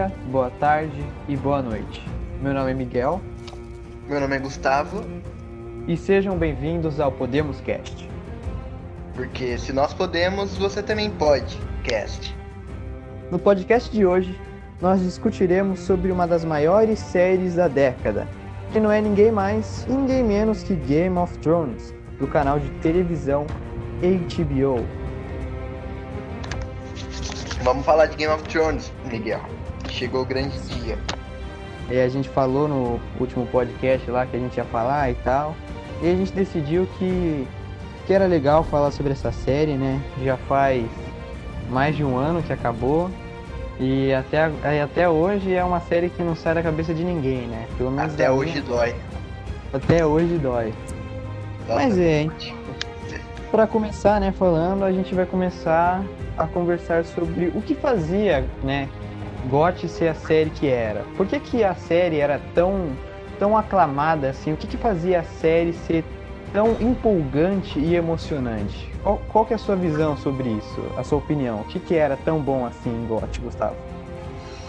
dia, boa tarde e boa noite. Meu nome é Miguel. Meu nome é Gustavo. E sejam bem-vindos ao Podemos Cast. Porque se nós podemos, você também pode, cast. No podcast de hoje, nós discutiremos sobre uma das maiores séries da década, que não é ninguém mais e ninguém menos que Game of Thrones, do canal de televisão HBO. Vamos falar de Game of Thrones, Miguel. Chegou o grande dia. E a gente falou no último podcast lá que a gente ia falar e tal. E a gente decidiu que, que era legal falar sobre essa série, né? Já faz mais de um ano que acabou. E até, até hoje é uma série que não sai da cabeça de ninguém, né? Pelo menos até hoje minha... dói. Até hoje dói. Mas é, para começar, né, falando, a gente vai começar a conversar sobre o que fazia, né, GOT ser a série que era. Por que, que a série era tão, tão aclamada assim? O que, que fazia a série ser tão empolgante e emocionante? Qual, qual que é a sua visão sobre isso? A sua opinião? O que, que era tão bom assim em GOT, Gustavo?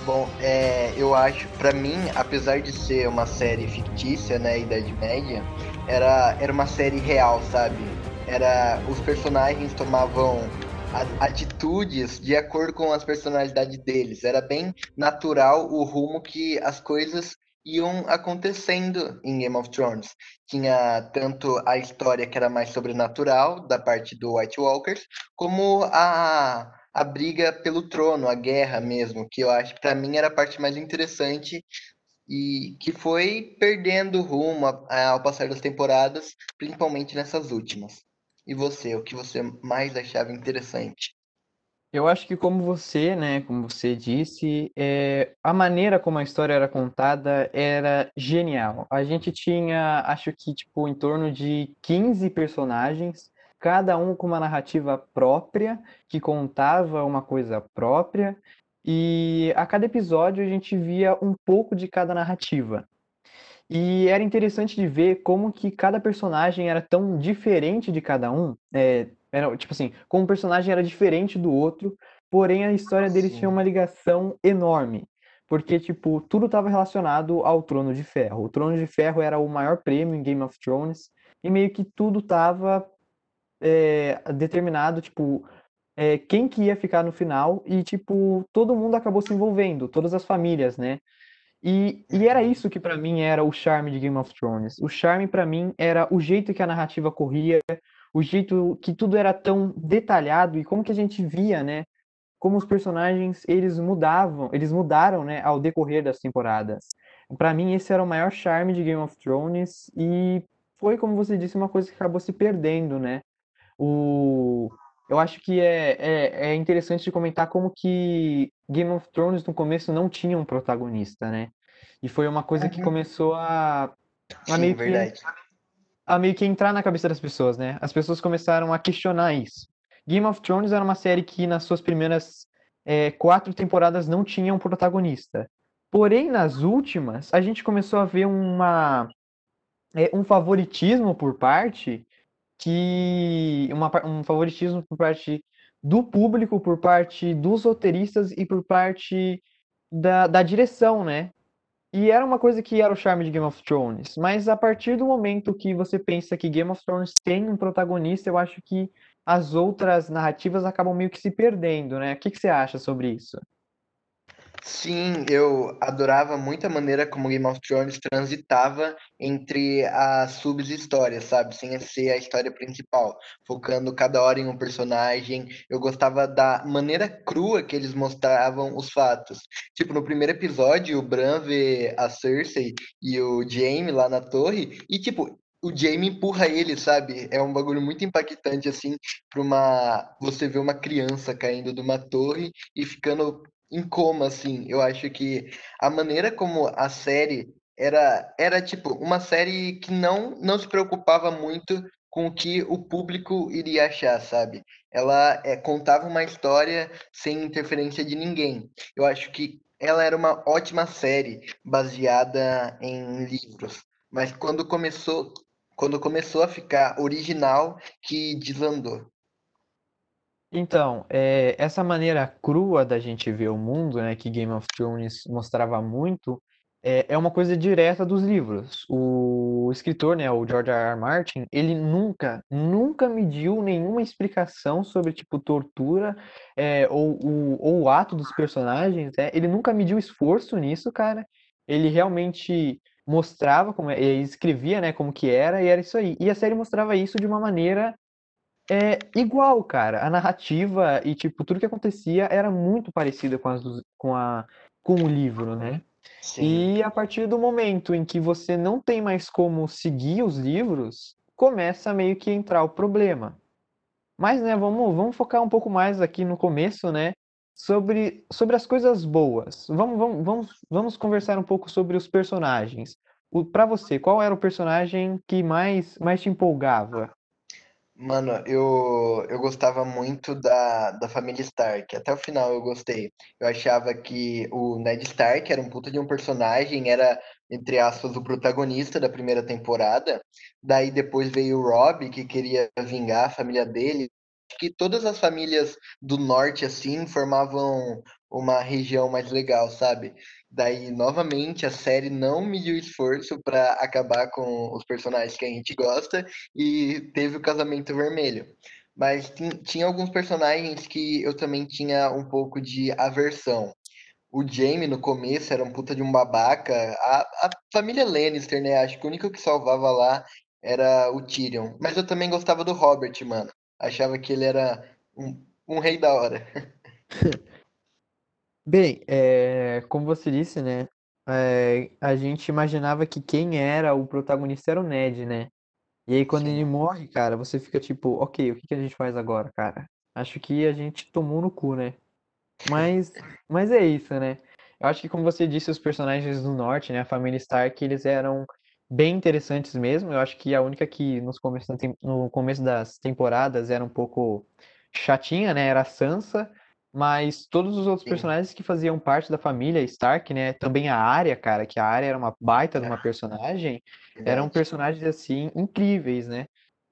Bom, é, eu acho, para mim, apesar de ser uma série fictícia, né, Idade Média, era, era uma série real, sabe? Era os personagens tomavam atitudes de acordo com as personalidades deles. Era bem natural o rumo que as coisas iam acontecendo em Game of Thrones. Tinha tanto a história que era mais sobrenatural, da parte do White Walkers, como a, a briga pelo trono, a guerra mesmo, que eu acho que para mim era a parte mais interessante e que foi perdendo rumo ao passar das temporadas, principalmente nessas últimas. E você, o que você mais achava interessante? Eu acho que como você, né, como você disse, é, a maneira como a história era contada era genial. A gente tinha, acho que, tipo, em torno de 15 personagens, cada um com uma narrativa própria, que contava uma coisa própria, e a cada episódio a gente via um pouco de cada narrativa. E era interessante de ver como que cada personagem era tão diferente de cada um. É, era, tipo assim, como um personagem era diferente do outro, porém a história deles tinha uma ligação enorme. Porque, tipo, tudo estava relacionado ao Trono de Ferro. O Trono de Ferro era o maior prêmio em Game of Thrones, e meio que tudo estava é, determinado, tipo, é, quem que ia ficar no final, e, tipo, todo mundo acabou se envolvendo, todas as famílias, né? E, e era isso que para mim era o charme de Game of Thrones. O charme para mim era o jeito que a narrativa corria, o jeito que tudo era tão detalhado e como que a gente via, né? Como os personagens eles mudavam, eles mudaram, né, ao decorrer das temporadas. Para mim esse era o maior charme de Game of Thrones e foi como você disse uma coisa que acabou se perdendo, né? O eu acho que é, é, é, interessante de comentar como que Game of Thrones no começo não tinha um protagonista, né? E foi uma coisa que uhum. começou a, a Sim, meio verdade. que a meio que entrar na cabeça das pessoas, né? As pessoas começaram a questionar isso. Game of Thrones era uma série que nas suas primeiras é, quatro temporadas não tinha um protagonista. Porém, nas últimas, a gente começou a ver uma, é, um favoritismo por parte que uma, um favoritismo por parte do público, por parte dos roteiristas e por parte da, da direção, né? E era uma coisa que era o charme de Game of Thrones. Mas a partir do momento que você pensa que Game of Thrones tem um protagonista, eu acho que as outras narrativas acabam meio que se perdendo, né? O que, que você acha sobre isso? Sim, eu adorava muito a maneira como Game of Thrones transitava entre as subhistórias, sabe? Sem ser a história principal, focando cada hora em um personagem. Eu gostava da maneira crua que eles mostravam os fatos. Tipo, no primeiro episódio, o Bran vê a Cersei e o Jaime lá na torre, e tipo, o Jamie empurra ele, sabe? É um bagulho muito impactante, assim, para uma. Você ver uma criança caindo de uma torre e ficando em coma, assim. Eu acho que a maneira como a série era, era tipo, uma série que não, não se preocupava muito com o que o público iria achar, sabe? Ela é, contava uma história sem interferência de ninguém. Eu acho que ela era uma ótima série baseada em livros. Mas quando começou, quando começou a ficar original, que desandou. Então, é, essa maneira crua da gente ver o mundo, né, que Game of Thrones mostrava muito, é, é uma coisa direta dos livros. O escritor, né, o George R. R. Martin, ele nunca, nunca mediu nenhuma explicação sobre, tipo, tortura é, ou, o, ou o ato dos personagens, né? Ele nunca mediu esforço nisso, cara. Ele realmente mostrava como, ele escrevia, né, como que era, e era isso aí. E a série mostrava isso de uma maneira é igual, cara. A narrativa e, tipo, tudo que acontecia era muito parecida com, as, com, a, com o livro, né? Sim. E a partir do momento em que você não tem mais como seguir os livros, começa meio que a entrar o problema. Mas, né, vamos, vamos focar um pouco mais aqui no começo, né? Sobre, sobre as coisas boas. Vamos, vamos, vamos, vamos conversar um pouco sobre os personagens. Para você, qual era o personagem que mais, mais te empolgava? Mano, eu, eu gostava muito da, da família Stark. Até o final eu gostei. Eu achava que o Ned Stark era um puta de um personagem, era, entre aspas, o protagonista da primeira temporada. Daí depois veio o Robb, que queria vingar a família dele. Acho que todas as famílias do norte, assim, formavam uma região mais legal, sabe? Daí, novamente, a série não mediu esforço para acabar com os personagens que a gente gosta e teve o casamento vermelho. Mas tin- tinha alguns personagens que eu também tinha um pouco de aversão. O Jaime, no começo, era um puta de um babaca. A, a família Lannister, né? Acho que o único que salvava lá era o Tyrion. Mas eu também gostava do Robert, mano. Achava que ele era um, um rei da hora. Bem, é, como você disse, né? é, a gente imaginava que quem era o protagonista era o Ned, né? E aí quando ele Sim. morre, cara, você fica tipo, ok, o que que a gente faz agora, cara? Acho que a gente tomou no cu, né? Mas, mas é isso, né? Eu acho que como você disse, os personagens do norte, né, a família Stark, eles eram bem interessantes mesmo. Eu acho que a única que nos começo, no começo das temporadas era um pouco chatinha, né, era a Sansa, mas todos os outros Sim. personagens que faziam parte da família Stark, né, também a Arya, cara, que a Arya era uma baita de uma Ah, personagem, eram verdade. personagens assim incríveis, né?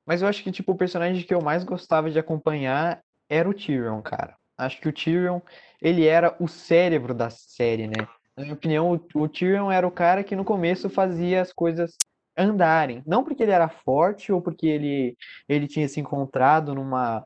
Mas eu acho que tipo o personagem que eu mais gostava de acompanhar era o Tyrion, cara. Acho que o Tyrion ele era o cérebro da série, né? Na minha opinião, o, o Tyrion era o cara que no começo fazia as coisas andarem. Não porque ele era forte ou porque ele, ele tinha se encontrado numa,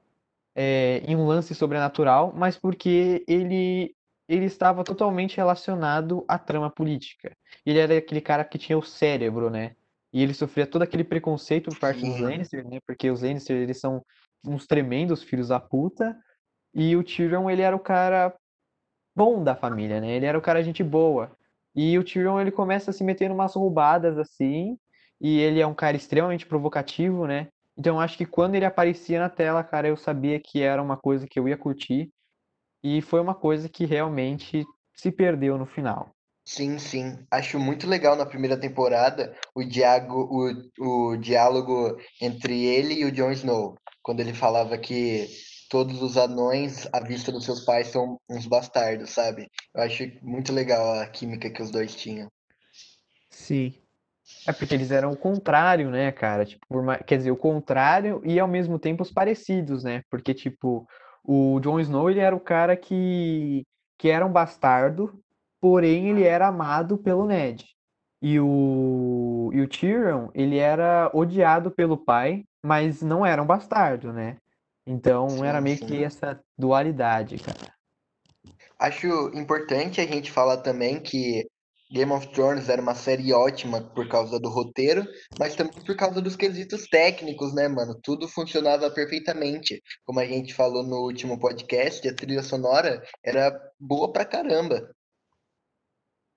é, em um lance sobrenatural, mas porque ele, ele estava totalmente relacionado à trama política. Ele era aquele cara que tinha o cérebro, né? E ele sofria todo aquele preconceito por parte dos Lannister, né? Porque os Lannister, eles são uns tremendos filhos da puta. E o Tyrion, ele era o cara bom da família, né? Ele era o cara gente boa. E o Tyrion, ele começa a se meter em umas roubadas assim, e ele é um cara extremamente provocativo, né? Então acho que quando ele aparecia na tela, cara, eu sabia que era uma coisa que eu ia curtir, e foi uma coisa que realmente se perdeu no final. sim, sim. Acho muito legal na primeira temporada o, diálogo, o, o diálogo entre ele e o Jon Snow, quando ele falava que todos os anões, à vista dos seus pais, são uns bastardos, sabe? Eu acho muito legal a química que os dois tinham. Sim. É porque eles eram o contrário, né, cara? Tipo, quer dizer, o contrário e ao mesmo tempo os parecidos, né? Porque, tipo, o Jon Snow, ele era o cara que, que era um bastardo, porém ele era amado pelo Ned. E o, e o Tyrion, ele era odiado pelo pai, mas não era um bastardo, né? Então era Sim, meio que sim. essa dualidade, cara. Acho importante a gente falar também que Game of Thrones era uma série ótima por causa do roteiro, mas também por causa dos quesitos técnicos, né, mano? Tudo funcionava perfeitamente. Como a gente falou no último podcast, a trilha sonora era boa pra caramba.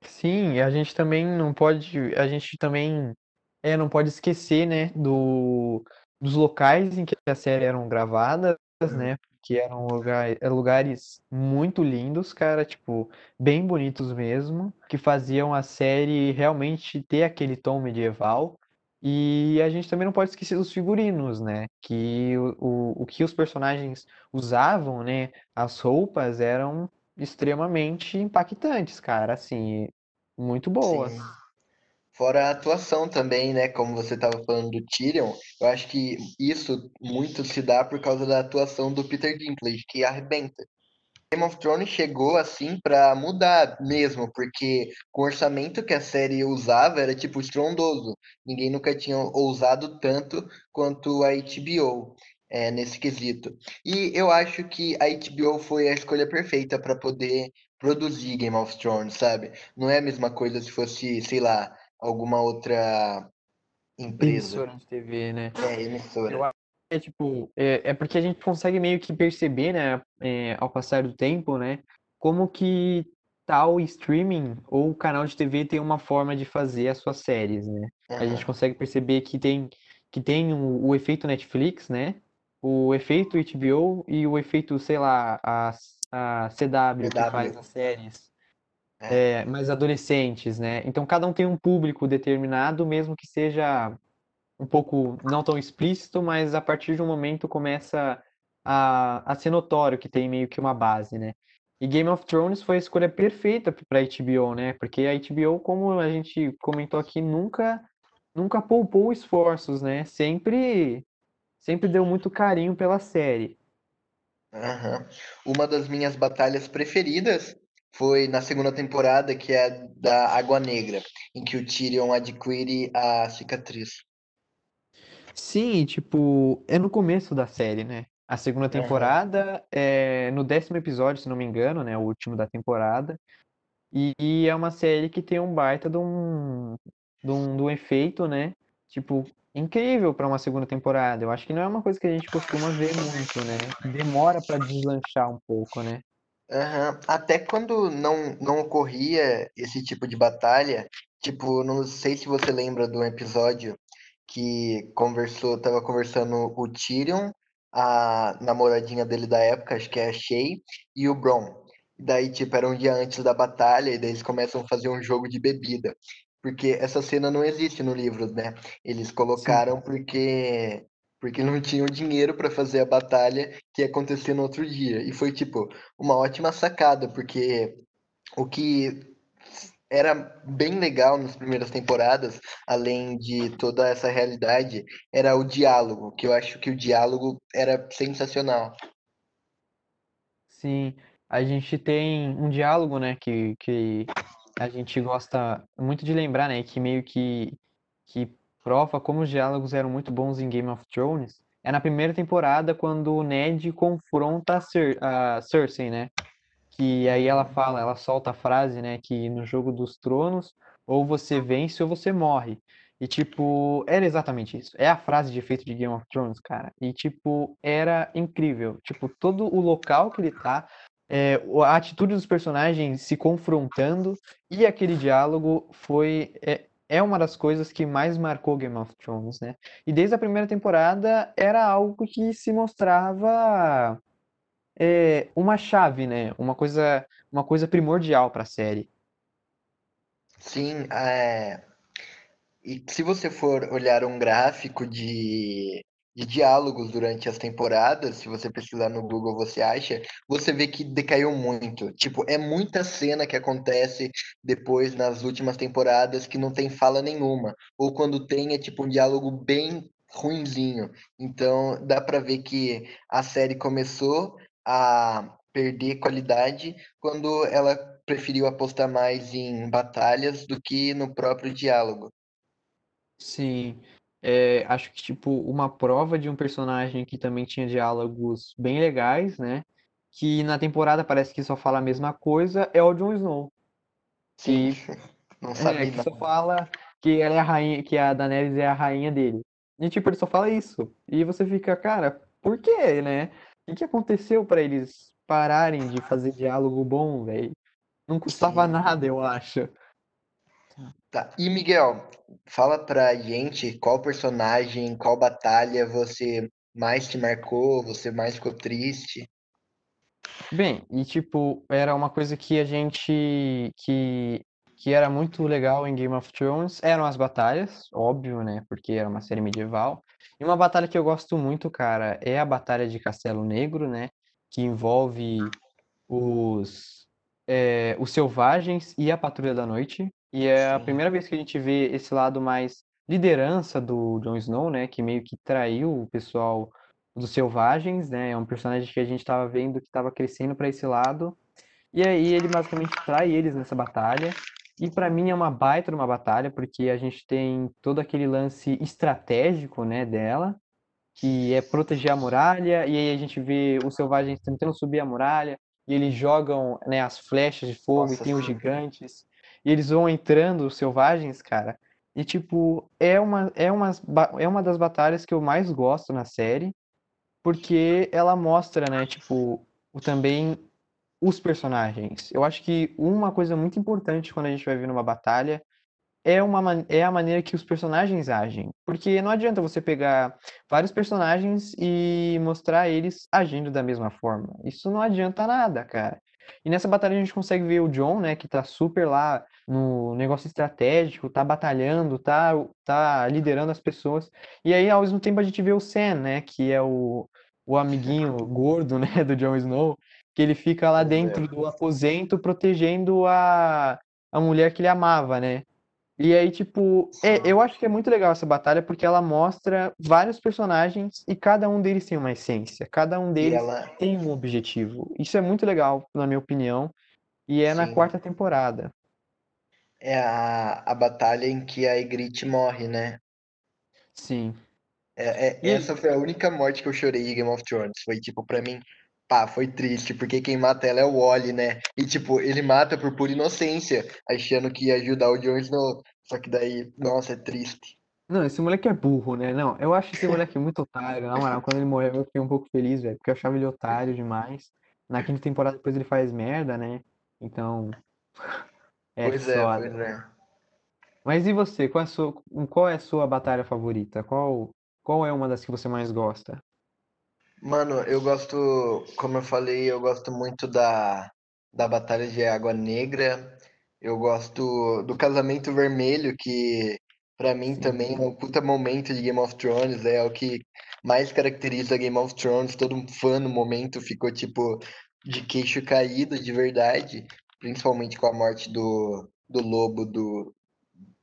Sim, a gente também não pode, a gente também é, não pode esquecer, né, do, dos locais em que a série eram gravadas, né, que eram lugar, eram lugares muito lindos, cara, tipo, bem bonitos mesmo, que faziam a série realmente ter aquele tom medieval. E a gente também não pode esquecer dos figurinos, né, que o, o, o que os personagens usavam, né, as roupas eram extremamente impactantes, cara, assim, muito Sim. Fora a atuação também, né? Como você estava falando do Tyrion, eu acho que isso muito se dá por causa da atuação do Peter Dinklage, que arrebenta. Game of Thrones chegou assim para mudar mesmo, porque o orçamento que a série usava era tipo estrondoso. Ninguém nunca tinha ousado tanto quanto a HBO é, nesse quesito. E eu acho que a HBO foi a escolha perfeita para poder produzir Game of Thrones, sabe? Não é a mesma coisa se fosse, sei lá, alguma outra empresa. Emissora de TV, né? É, emissora. Que é tipo, é, é porque a gente consegue meio que perceber, né, é, ao passar do tempo, né, como que tal streaming ou canal de TV tem uma forma de fazer as suas séries, né? A gente consegue perceber que tem que tem o, o efeito Netflix, né? O efeito HBO e o efeito, sei lá, a, a CW que CW. faz as séries É. é, mais adolescentes, né? Então cada um tem um público determinado, mesmo que seja um pouco não tão explícito, mas a partir de um momento começa a, a ser notório que tem meio que uma base, né? E Game of Thrones foi a escolha perfeita para HBO, né? Porque a HBO, como a gente comentou aqui, nunca nunca poupou esforços, né? Sempre sempre deu muito carinho pela série. Aham. Uma das minhas batalhas preferidas foi na segunda temporada, que é a da Água Negra, em que o Tyrion adquire a cicatriz. Sim, tipo, é no começo da série, né? A segunda Aham. temporada é no décimo episódio, se não me engano, né? O último da temporada. E, e é uma série que tem um baita de um, de um, de um efeito, né? Tipo, incrível para uma segunda temporada. Eu acho que não é uma coisa que a gente costuma ver muito, né? Demora para deslanchar um pouco, né? Aham. Até quando não, não ocorria esse tipo de batalha, tipo, não sei se você lembra do episódio que conversou, tava conversando o Tyrion, a namoradinha dele da época, acho que é a Shay, e o Bronn. Daí, tipo, era um dia antes da batalha, e daí eles começam a fazer um jogo de bebida. Porque essa cena não existe no livro, né? Eles colocaram Sim. porque porque não tinham dinheiro para fazer a batalha que ia acontecer no outro dia. E foi, tipo, uma ótima sacada, porque o que era bem legal nas primeiras temporadas, além de toda essa realidade, era o diálogo, que eu acho que o diálogo era sensacional. Sim, a gente tem um diálogo, né, que, que a gente gosta muito de lembrar, né, que meio que, que prova como os diálogos eram muito bons em Game of Thrones. É na primeira temporada, quando o Ned confronta a, Cer a Cersei, né? Que aí ela Uhum. fala, ela solta a frase, né, que no Jogo dos Tronos, ou você vence ou você morre. E, tipo, era exatamente isso. É a frase de efeito de Game of Thrones, cara. E, tipo, era incrível. Tipo, todo o local que ele tá, é, a atitude dos personagens se confrontando e aquele diálogo foi. É, é uma das coisas que mais marcou Game of Thrones, né? E desde a primeira temporada era algo que se mostrava é, uma chave, né? Uma coisa, uma coisa primordial para a série. Sim, é, E se você for olhar um gráfico de, de diálogos durante as temporadas, se você pesquisar no Google, você acha, você vê que decaiu muito. Tipo, é muita cena que acontece depois nas últimas temporadas que não tem fala nenhuma. Ou quando tem, é tipo um diálogo bem ruinzinho. Então, dá pra ver que a série começou a perder qualidade quando ela preferiu apostar mais em batalhas do que no próprio diálogo. Sim, é, acho que tipo uma prova de um personagem que também tinha diálogos bem legais, né? Que na temporada parece que só fala a mesma coisa é o Jon Snow, Sim, que não é sabia que só fala que ela é a rainha, que a Daenerys é a rainha dele. E tipo ele só fala isso. E você fica, cara, por quê, né? O que que aconteceu para eles pararem de fazer diálogo bom, velho? Não custava Sim, nada, eu acho. Tá. E Miguel, fala pra gente qual personagem, qual batalha você mais te marcou, você mais ficou triste. Bem, e tipo, era uma coisa que a gente que que era muito legal em Game of Thrones, eram as batalhas, óbvio, né, porque era uma série medieval. E uma batalha que eu gosto muito, cara, é a Batalha de Castelo Negro, né, que envolve os é, os selvagens e a Patrulha da Noite. E é a Sim. primeira vez que a gente vê esse lado mais liderança do Jon Snow, né? Que meio que traiu o pessoal dos Selvagens, né? É um personagem que a gente estava vendo que estava crescendo para esse lado. E aí ele basicamente trai eles nessa batalha. E para mim é uma baita de uma batalha, porque a gente tem todo aquele lance estratégico, né, dela, que é proteger a muralha, e aí a gente vê os selvagens tentando subir a muralha, e eles jogam, né, as flechas de fogo, e Nossa, tem os gigantes, e eles vão entrando, os selvagens, cara. E tipo, é uma, é umas, ba- é uma das batalhas que eu mais gosto na série, porque ela mostra, né, tipo, o, também os personagens. Eu acho que uma coisa muito importante quando a gente vai ver numa batalha é, uma, é a maneira que os personagens agem. Porque não adianta você pegar vários personagens e mostrar eles agindo da mesma forma. Isso não adianta nada, cara. E nessa batalha a gente consegue ver o John, né, que tá super lá no negócio estratégico, tá batalhando, tá, tá liderando as pessoas. E aí, ao mesmo tempo, a gente vê o Sam, né, que é o, o amiguinho gordo, né, do Jon Snow, que ele fica lá Pois dentro é. do aposento protegendo a, a mulher que ele amava, né? E aí, tipo, é, eu acho que é muito legal essa batalha porque ela mostra vários personagens e cada um deles tem uma essência, cada um deles ela, tem um objetivo. Isso é muito legal, na minha opinião, e é na sim, quarta temporada. é a, a batalha em que a Ygritte morre, né? Sim. É, é- E essa foi a única morte que eu chorei em Game of Thrones. Foi tipo, pra mim, pá, foi triste, porque quem mata ela é o Ollie, né? E tipo, ele mata por pura inocência, achando que ia ajudar o Jon Snow. Só que daí, nossa, é triste. não, esse moleque é burro, né? Não, eu acho esse moleque muito otário, na moral, quando ele morreu eu fiquei um pouco feliz, velho, porque eu achava ele otário demais. Na quinta temporada depois ele faz merda, né? Então, é Pois é, pois é. Mas e você? Qual é a sua, qual é a sua batalha favorita? Qual, qual é uma das que você mais gosta? Mano, eu gosto, como eu falei, eu gosto muito da, da Batalha de Água Negra. Eu gosto do Casamento Vermelho, que pra mim também é um puta momento de Game of Thrones, é o que mais caracteriza Game of Thrones. Todo um fã no momento ficou tipo de queixo caído de verdade, principalmente com a morte do, do lobo do,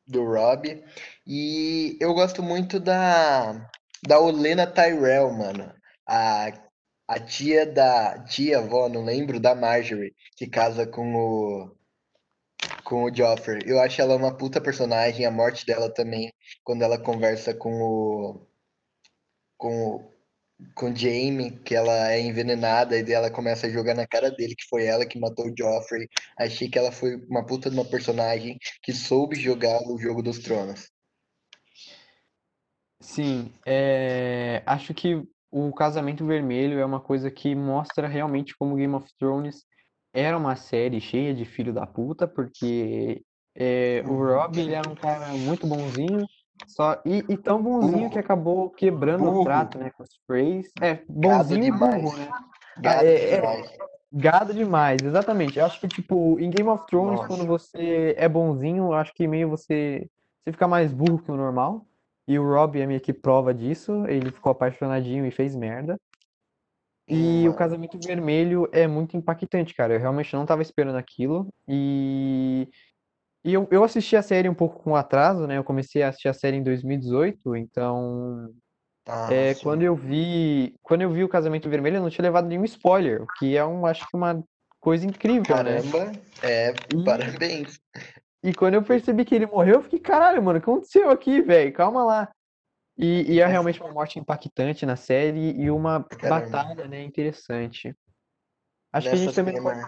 do Robb. E eu gosto muito da, da Olenna Tyrell, mano. A, a tia da. Tia, avó, não lembro, da Marjorie, que casa com o, com o Joffrey. Eu acho ela uma puta personagem, a morte dela também, quando ela conversa com o. Com o com o Jaime, que ela é envenenada, e ela começa a jogar na cara dele que foi ela que matou o Joffrey. Achei que ela foi uma puta de uma personagem que soube jogar o jogo dos tronos. sim. é, acho que o Casamento Vermelho é uma coisa que mostra realmente como Game of Thrones era uma série cheia de filho da puta, porque é, o Uhum. Robb ele era um cara muito bonzinho, só e, e tão bonzinho que acabou quebrando o burro, trato, né, com os Freys. É, bonzinho e burro, né? Gado É, é demais. gado demais, exatamente. Eu acho que, tipo, em Game of Thrones, quando Nossa, você é bonzinho, eu acho que meio você, você fica mais burro que o normal. E o Robb é meio que prova disso. Ele ficou apaixonadinho e fez merda. E o. Casamento Vermelho é muito impactante, cara. Eu realmente não tava esperando aquilo. E, e eu, eu assisti a série um pouco com atraso, né? Eu comecei a assistir a série em 2018, então Ah, é, sim. quando eu vi, quando eu vi o Casamento Vermelho, eu não tinha levado nenhum spoiler, o que é um, acho que uma coisa incrível, né? Caramba, é, E, parabéns. E quando eu percebi que ele morreu, eu fiquei, caralho, mano, o que aconteceu aqui, velho? Calma lá. E, e é realmente uma morte impactante na série e uma Caramba. batalha, né, interessante. Acho que a Nessa gente também pode.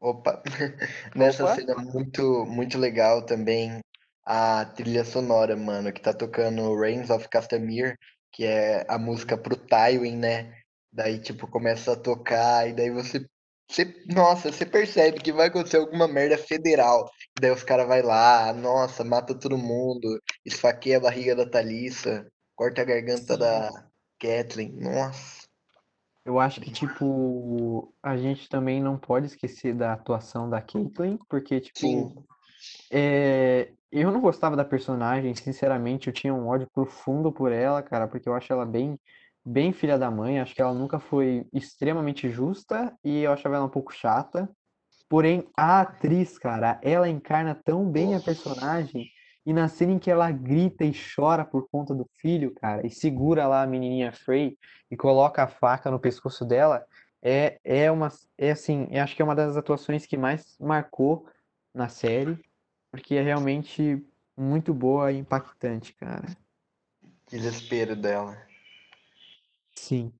opa, nessa Opa! cena muito, muito legal também a trilha sonora, mano, que tá tocando Reigns of Castamere, que é a música pro Tywin, né? Daí, tipo, começa a tocar e daí você, você, nossa, você percebe que vai acontecer alguma merda federal. Daí os caras vai lá, nossa, mata todo mundo, esfaqueia a barriga da Thalissa, corta a garganta Sim. da Catelyn. Nossa, Eu acho que, tipo, a gente também não pode esquecer da atuação da Caitlyn, porque, tipo, sim, é... eu não gostava da personagem, sinceramente, eu tinha um ódio profundo por ela, cara, porque eu acho ela bem, bem filha da mãe, acho que ela nunca foi extremamente justa e eu achava ela um pouco chata. Porém, a atriz, cara, ela encarna tão bem a personagem. E na cena em que ela grita e chora por conta do filho, cara, e segura lá a menininha Frey e coloca a faca no pescoço dela, é, é uma. É assim, eu acho que é uma das atuações que mais marcou na série, porque é realmente muito boa e impactante, cara. Desespero dela. Sim.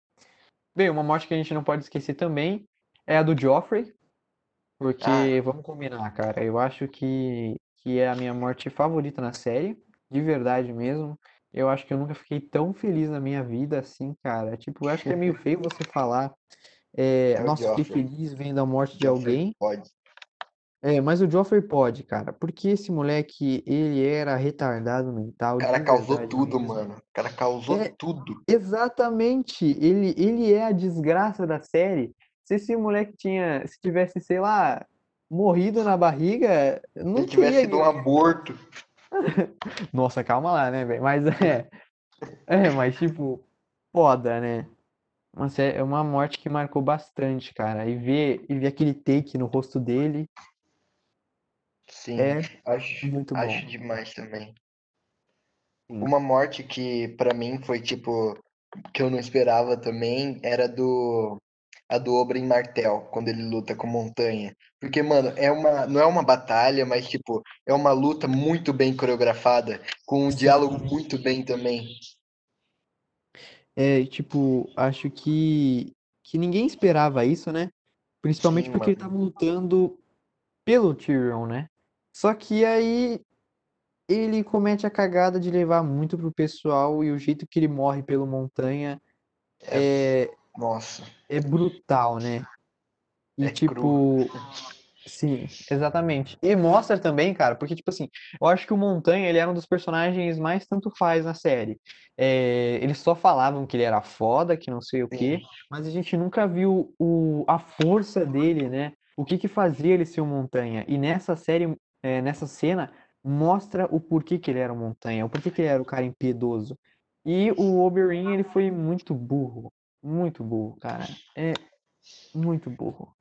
Bem, uma morte que a gente não pode esquecer também é a do Joffrey, porque Ah, vamos combinar, cara, eu acho que, que é a minha morte favorita na série, de verdade mesmo. Eu acho que eu nunca fiquei tão feliz na minha vida assim, cara. Tipo, eu acho que é meio feio você falar, é, é o nossa, fiquei feliz vendo a morte de alguém. pode. É, mas o Joffrey pode, cara, porque esse moleque, ele era retardado mental, O cara de causou verdade tudo, mesmo. mano. O cara causou É, tudo. exatamente, ele, ele é a desgraça da série. Se esse moleque tinha, se tivesse, sei lá, morrido na barriga, não Se tivesse sido um aborto, Nossa, calma lá, né, velho? Mas é, é, mas tipo, foda, né? Mas é é uma morte que marcou bastante, cara. E ver, e ver aquele take no rosto dele sim, é acho, muito acho bom. demais também. Sim. Uma morte que pra mim foi tipo que eu não esperava também era do a do Oberyn Martell, quando ele luta com Montanha. Porque, mano, é uma não é uma batalha, mas tipo, é uma luta muito bem coreografada, com um diálogo muito bem também. É, tipo, acho que que ninguém esperava isso, né? Principalmente Sim, porque ele mano. tava lutando pelo Tyrion, né? Só que aí ele comete a cagada de levar muito pro pessoal e o jeito que ele morre pelo Montanha É, é, nossa, é brutal, né? E é cru. tipo, sim, exatamente. E mostra também, cara, porque tipo assim, eu acho que o Montanha, ele era um dos personagens mais tanto faz na série. É, eles só falavam que ele era foda, que não sei o Sim, quê, mas a gente nunca viu o, a força dele, né? O que que fazia ele ser um Montanha. E nessa série, é, nessa cena, mostra o porquê que ele era um Montanha, o porquê que ele era o cara impiedoso. E o Oberyn, ele foi muito burro, muito burro, cara. É muito burro.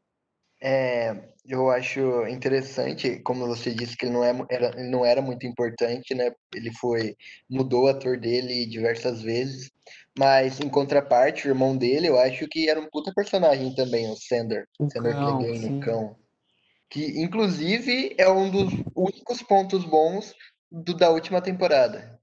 É, eu acho interessante, como você disse, que ele não, é, era, ele não era muito importante, né? Ele foi, mudou o ator dele diversas vezes, mas em contraparte, o irmão dele, eu acho que era um puta personagem também, o Sander, O Sander Clegane, o cão, que inclusive é um dos únicos pontos bons do, da última temporada.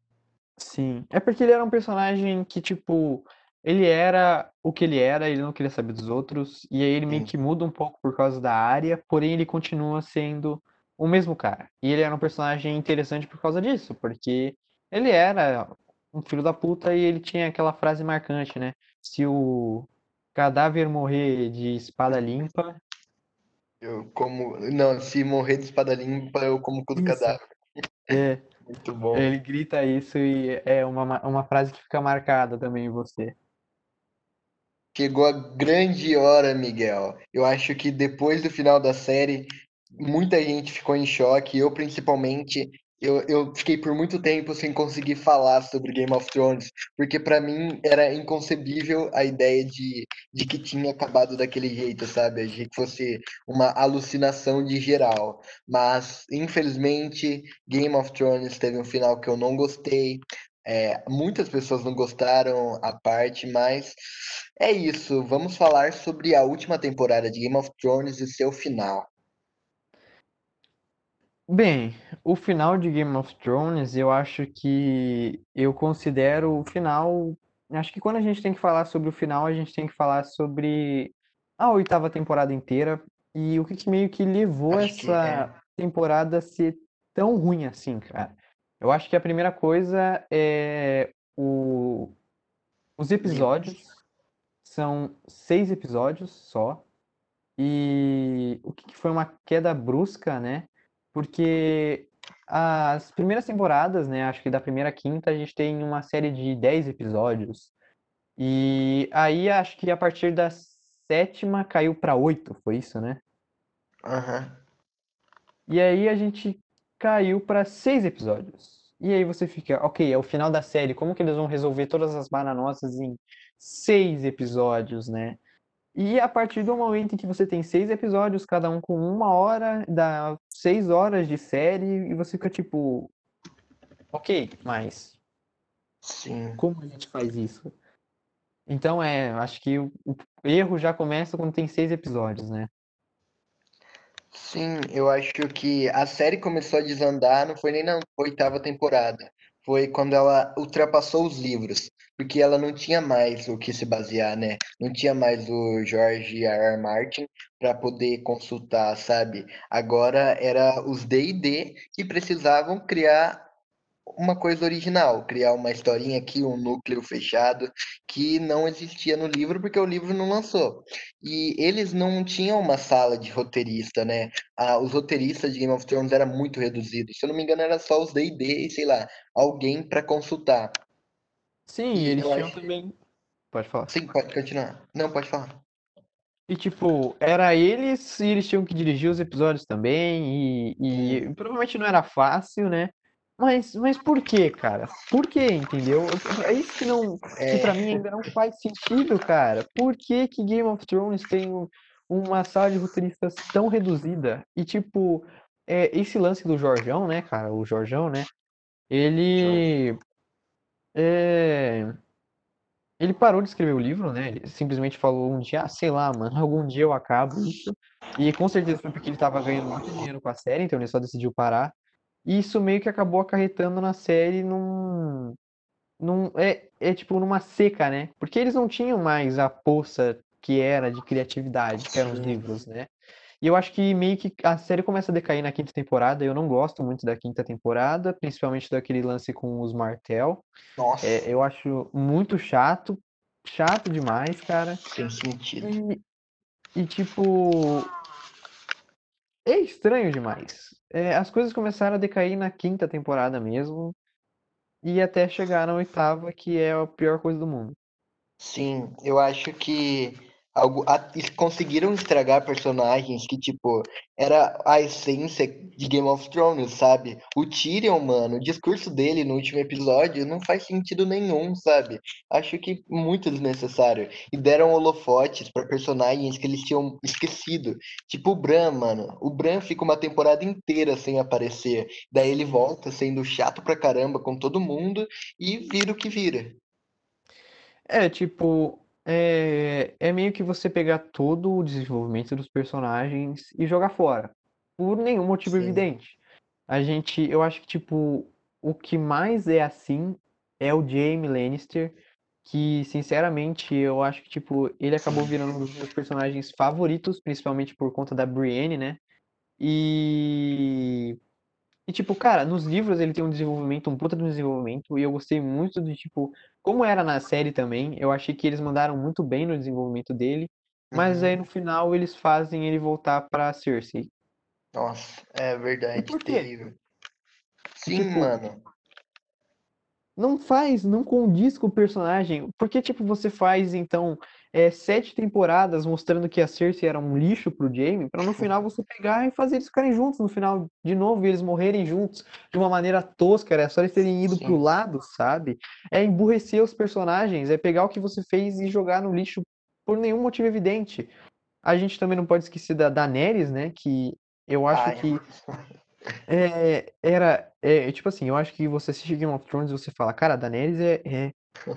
sim. É porque ele era um personagem que, tipo, ele era o que ele era, ele não queria saber dos outros, e aí ele meio Sim, que muda um pouco por causa da área, porém ele continua sendo o mesmo cara. E ele era um personagem interessante por causa disso, porque ele era um filho da puta e ele tinha aquela frase marcante, né? Se o cadáver morrer de espada limpa. Eu como, não, se morrer de espada limpa, eu como cu do Isso. cadáver. É, Muito bom. ele grita isso e é uma, uma frase que fica marcada também em você. Chegou a grande hora, Miguel. Eu acho que depois do final da série, muita gente ficou em choque, eu principalmente. Eu, eu fiquei por muito tempo sem conseguir falar sobre Game of Thrones, porque para mim era inconcebível a ideia de, de que tinha acabado daquele jeito, sabe? Achei que fosse uma alucinação de geral. Mas, infelizmente, Game of Thrones teve um final que eu não gostei. É, muitas pessoas não gostaram a parte, mas é isso. Vamos falar sobre a última temporada de Game of Thrones e seu final. Bem, o final de Game of Thrones, eu acho que eu considero o final. Acho que quando a gente tem que falar sobre o final, a gente tem que falar sobre a oitava temporada inteira e o que, que meio que levou Acho que é. essa temporada a ser tão ruim assim, cara. Eu acho que a primeira coisa é o... os episódios. São seis episódios só. E o que que foi uma queda brusca, né? Porque as primeiras temporadas, né? Acho que da primeira à quinta, a gente tem uma série de 10 episódios. E aí acho que a partir da sétima caiu para oito, foi isso, né? Aham. E aí a gente caiu para seis episódios. E aí você fica, ok, é o final da série, como que eles vão resolver todas as bananosas em seis episódios, né? E a partir do momento em que você tem seis episódios, cada um com uma hora, dá seis horas de série, e você fica tipo. Ok, mas Sim. como a gente faz isso? Então é, acho que o, o erro já começa quando tem seis episódios, né? Sim, eu acho que a série começou a desandar, não foi nem na oitava temporada. Foi quando ela ultrapassou os livros, porque ela não tinha mais o que se basear, né? Não tinha mais o George R. R. Martin para poder consultar, sabe? Agora era os D&D que precisavam criar uma coisa original, criar uma historinha aqui, um núcleo fechado que não existia no livro porque o livro não lançou. E eles não tinham uma sala de roteirista, né? Ah, os roteiristas de Game of Thrones era muito reduzidos. Se eu não me engano, era só os D&D e sei lá, alguém para consultar. Sim, E eles tinham acho... também. Pode falar. Sim, pode continuar. Não, pode falar. E tipo, era eles e eles tinham que dirigir os episódios também, e, e provavelmente não era fácil, né? Mas, mas por quê, cara? Por quê, entendeu? É isso que não, que é, para mim ainda não faz sentido, cara. Por que que Game of Thrones tem um- uma sala de roteiristas tão reduzida? E tipo, é, esse lance do Jorjão, né, cara? O Jorjão, né? Ele é, ele parou de escrever o livro, né? Ele simplesmente falou um dia, ah, sei lá, mano, algum dia eu acabo isso. E com certeza foi porque ele tava ganhando muito dinheiro com a série, então ele só decidiu parar. E isso meio que acabou acarretando na série num, num é, é tipo numa seca, né? Porque eles não tinham mais a poça que era de criatividade, que eram os livros, né? E eu acho que meio que a série começa a decair na quinta temporada. Eu não gosto muito da quinta temporada, principalmente daquele lance com os Martel. É, Nossa, eu acho muito chato, chato demais, cara. sem sentido. E, e, tipo, é estranho demais. É, as coisas começaram a decair na quinta temporada mesmo, e até chegar na oitava, que é a pior coisa do mundo. Sim, eu acho que algo, a- conseguiram estragar personagens que, tipo, era a essência de Game of Thrones, sabe? O Tyrion, mano, o discurso dele no último episódio não faz sentido nenhum, sabe? Acho que muito desnecessário. E deram holofotes pra personagens que eles tinham esquecido. Tipo o Bran, mano. O Bran fica uma temporada inteira sem aparecer. Daí ele volta sendo chato pra caramba com todo mundo e vira o que vira. É, tipo, é, é meio que você pegar todo o desenvolvimento dos personagens e jogar fora, por nenhum motivo Sim, evidente. A gente, eu acho que, tipo, o que mais é assim é o Jaime Lannister, que, sinceramente, eu acho que, tipo, ele acabou virando um dos meus personagens favoritos, principalmente por conta da Brienne, né? E e, tipo, cara, nos livros ele tem um desenvolvimento, um puta de um desenvolvimento, e eu gostei muito de, tipo, como era na série também, eu achei que eles mandaram muito bem no desenvolvimento dele, mas aí Uhum. no final eles fazem ele voltar pra Cersei. Nossa, é verdade, terrível. Sim, tipo, mano. Não faz, não condiz com o personagem. Por que, tipo, você faz, então, é, sete temporadas mostrando que a Cersei era um lixo pro Jaime, pra no final você pegar e fazer eles ficarem juntos no final de novo e eles morrerem juntos de uma maneira tosca, era só eles terem ido pro Sim. lado, sabe? É emburrecer os personagens, é pegar o que você fez e jogar no lixo por nenhum motivo evidente. A gente também não pode esquecer da Daenerys, né? Que eu acho Ai, que é, era, é, tipo assim, eu acho que você assiste Game of Thrones e você fala, cara, a Daenerys é, é,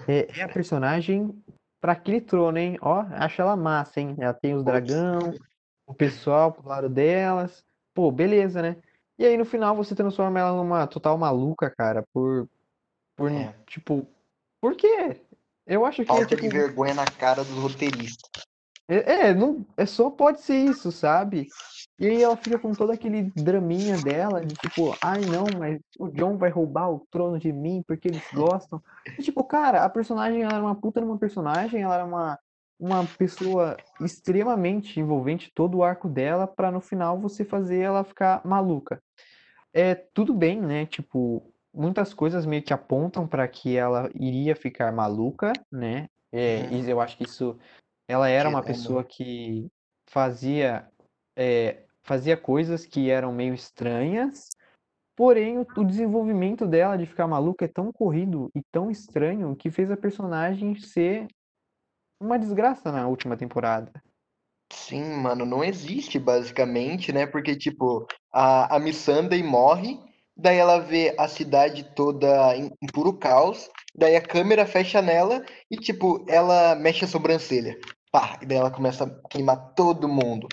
é, é a personagem pra aquele trono, hein? Ó, acho ela massa, hein? Ela tem os dragão, o pessoal pro lado delas. Pô, beleza, né? E aí no final você transforma ela numa total maluca, cara, por, por, é. tipo, por quê? Eu acho que é Falta de tipo, vergonha na cara dos roteiristas. é, é, não, é só pode ser isso, sabe? E aí ela fica com todo aquele draminha dela, de tipo, ai não, mas o Jon vai roubar o trono de mim porque eles gostam. E tipo, cara, a personagem ela era uma puta numa personagem, ela era uma, uma pessoa extremamente envolvente, todo o arco dela, pra no final você fazer ela ficar maluca. É tudo bem, né? Tipo, muitas coisas meio que apontam pra que ela iria ficar maluca, né? É, Uhum. e eu acho que isso ela era uma pessoa que fazia, é, fazia coisas que eram meio estranhas, porém o, o desenvolvimento dela de ficar maluca é tão corrido e tão estranho que fez a personagem ser uma desgraça na última temporada. Sim, mano, não existe basicamente, né? Porque, tipo, a, a Missandei morre, daí ela vê a cidade toda em, em puro caos, daí a câmera fecha nela e, tipo, ela mexe a sobrancelha. Pá, e daí ela começa a queimar todo mundo.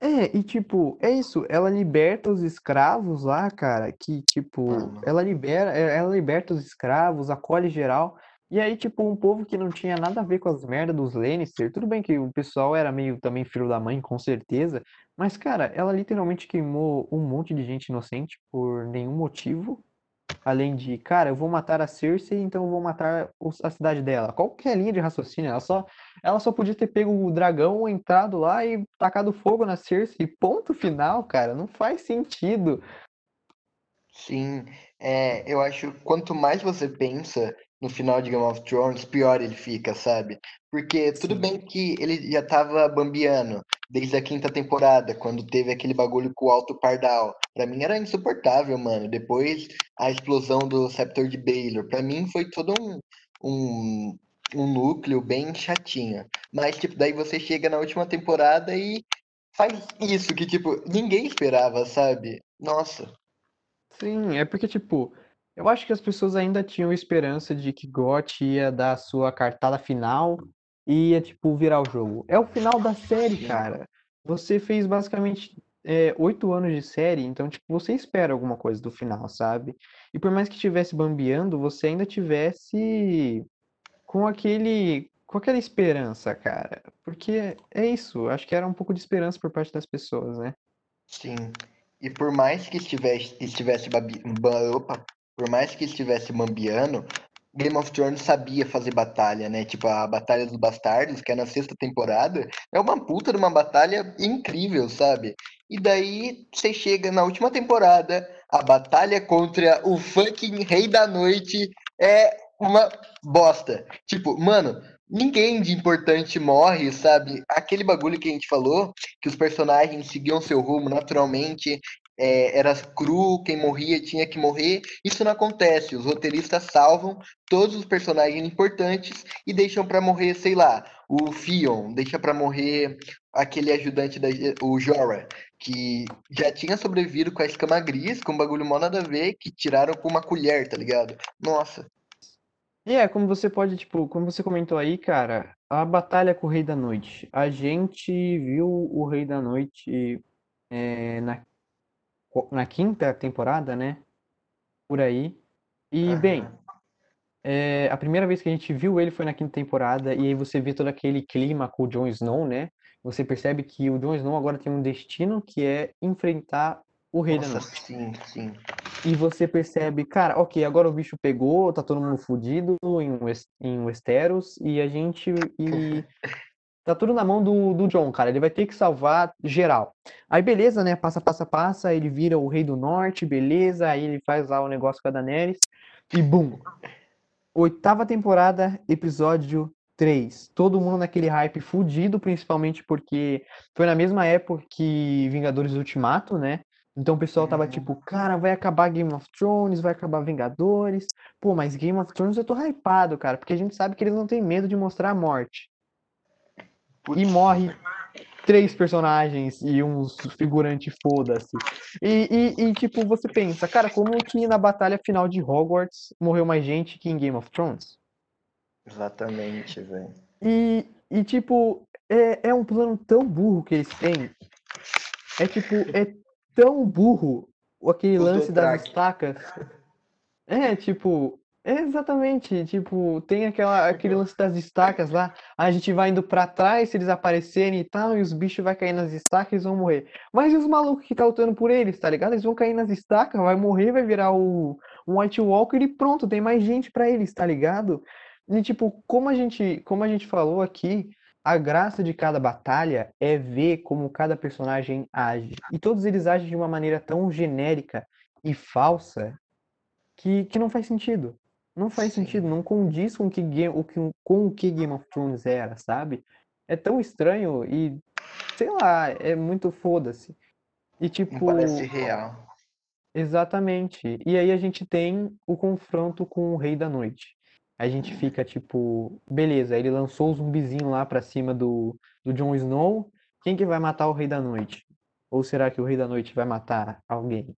É, e tipo, é isso, ela liberta os escravos lá, cara, que tipo, Mano, ela libera, é, ela liberta os escravos, acolhe geral, e aí tipo, um povo que não tinha nada a ver com as merdas dos Lannister, tudo bem que o pessoal era meio também filho da mãe, com certeza, mas cara, ela literalmente queimou um monte de gente inocente por nenhum motivo, Além de, cara, eu vou matar a Cersei, então eu vou matar a cidade dela. Qual que é a linha de raciocínio? Ela só, ela só podia ter pego o dragão, entrado lá e tacado fogo na Cersei. Ponto final, cara. Não faz sentido. sim, é, eu acho que quanto mais você pensa no final de Game of Thrones, pior ele fica, sabe? Porque tudo Sim. bem que ele já tava bambiando desde a quinta temporada, quando teve aquele bagulho com o Alto Pardal. Pra mim era insuportável, mano. Depois a explosão do Scepter de Baelor. Pra mim foi todo um, um, um núcleo bem chatinho. Mas, tipo, daí você chega na última temporada e faz isso que, tipo, ninguém esperava, sabe? Nossa. Sim, é porque, tipo, eu acho que as pessoas ainda tinham esperança de que GOT ia dar a sua cartada final e ia, tipo, virar o jogo. É o final da série, cara. Você fez basicamente é, oito anos de série, então, tipo, você espera alguma coisa do final, sabe? E por mais que estivesse bambeando, você ainda tivesse com aquele, com aquela esperança, cara. Porque é isso, acho que era um pouco de esperança por parte das pessoas, né? sim. E por mais que estivesse, estivesse babi, ba- opa, por mais que estivesse bambiando, Game of Thrones sabia fazer batalha, né? Tipo, a Batalha dos Bastardos, que é na sexta temporada, é uma puta de uma batalha incrível, sabe? E daí você chega na última temporada, a batalha contra o fucking Rei da Noite é uma bosta. Tipo, mano, ninguém de importante morre, sabe? Aquele bagulho que a gente falou, que os personagens seguiam seu rumo naturalmente, é, era cru, quem morria tinha que morrer. Isso não acontece. Os roteiristas salvam todos os personagens importantes e deixam pra morrer, sei lá, o Theon, deixa pra morrer aquele ajudante da o Jorah, que já tinha sobrevivido com a escama gris, com um bagulho mó nada a ver, que tiraram com uma colher, tá ligado? Nossa, E é, como você pode, tipo, como você comentou aí, cara, a batalha com o Rei da Noite. A gente viu o Rei da Noite é, na, na quinta temporada, né? Por aí. E, bem, é, a primeira vez que a gente viu ele foi na quinta temporada, e aí você vê todo aquele clima com o Jon Snow, né? Você percebe que o Jon Snow agora tem um destino que é enfrentar o Rei da Nossa, Noite. sim, sim. E você percebe, cara, ok, agora o bicho pegou, tá todo mundo fudido em, em Westeros, e a gente. E tá tudo na mão do, do Jon, cara. Ele vai ter que salvar geral. Aí, beleza, né? Passa, passa, passa. Ele vira o Rei do Norte, beleza. Aí ele faz lá o negócio com a Daenerys. E bum! Oitava temporada, episódio 3. Todo mundo naquele hype fudido, principalmente porque foi na mesma época que Vingadores Ultimato, né? Então o pessoal tava Uhum. tipo, cara, vai acabar Game of Thrones, vai acabar Vingadores. Pô, mas Game of Thrones eu tô hypado, cara, porque a gente sabe que eles não têm medo de mostrar a morte. E Putz, morre três personagens e uns figurante foda-se. E, e, e, tipo, você pensa, cara, como que na batalha final de Hogwarts morreu mais gente que em Game of Thrones? exatamente, velho. E, e tipo, é, é um plano tão burro que eles têm. É tipo, é tão burro aquele Os lance das estacas. É, tipo, exatamente, tipo, tem aquela, aquele lance das estacas lá, a gente vai indo pra trás se eles aparecerem e tal, e os bichos vai cair nas estacas e vão morrer. Mas e os malucos que tá lutando por eles, tá ligado? Eles vão cair nas estacas, vai morrer, vai virar o, um White Walker e pronto, tem mais gente pra eles, tá ligado? E tipo, como a gente, como a gente falou aqui, a graça de cada batalha é ver como cada personagem age. E todos eles agem de uma maneira tão genérica e falsa que, que não faz sentido. Não faz sentido, não condiz com o que, Ga- o que, com o que Game of Thrones era, sabe? É tão estranho e, sei lá, é muito foda-se. E Não parece tipo, real. exatamente. E aí a gente tem o confronto com o Rei da Noite. A gente fica tipo, beleza, ele lançou o zumbizinho lá pra cima do, do Jon Snow. Quem que vai matar o Rei da Noite? Ou será que o Rei da Noite vai matar alguém?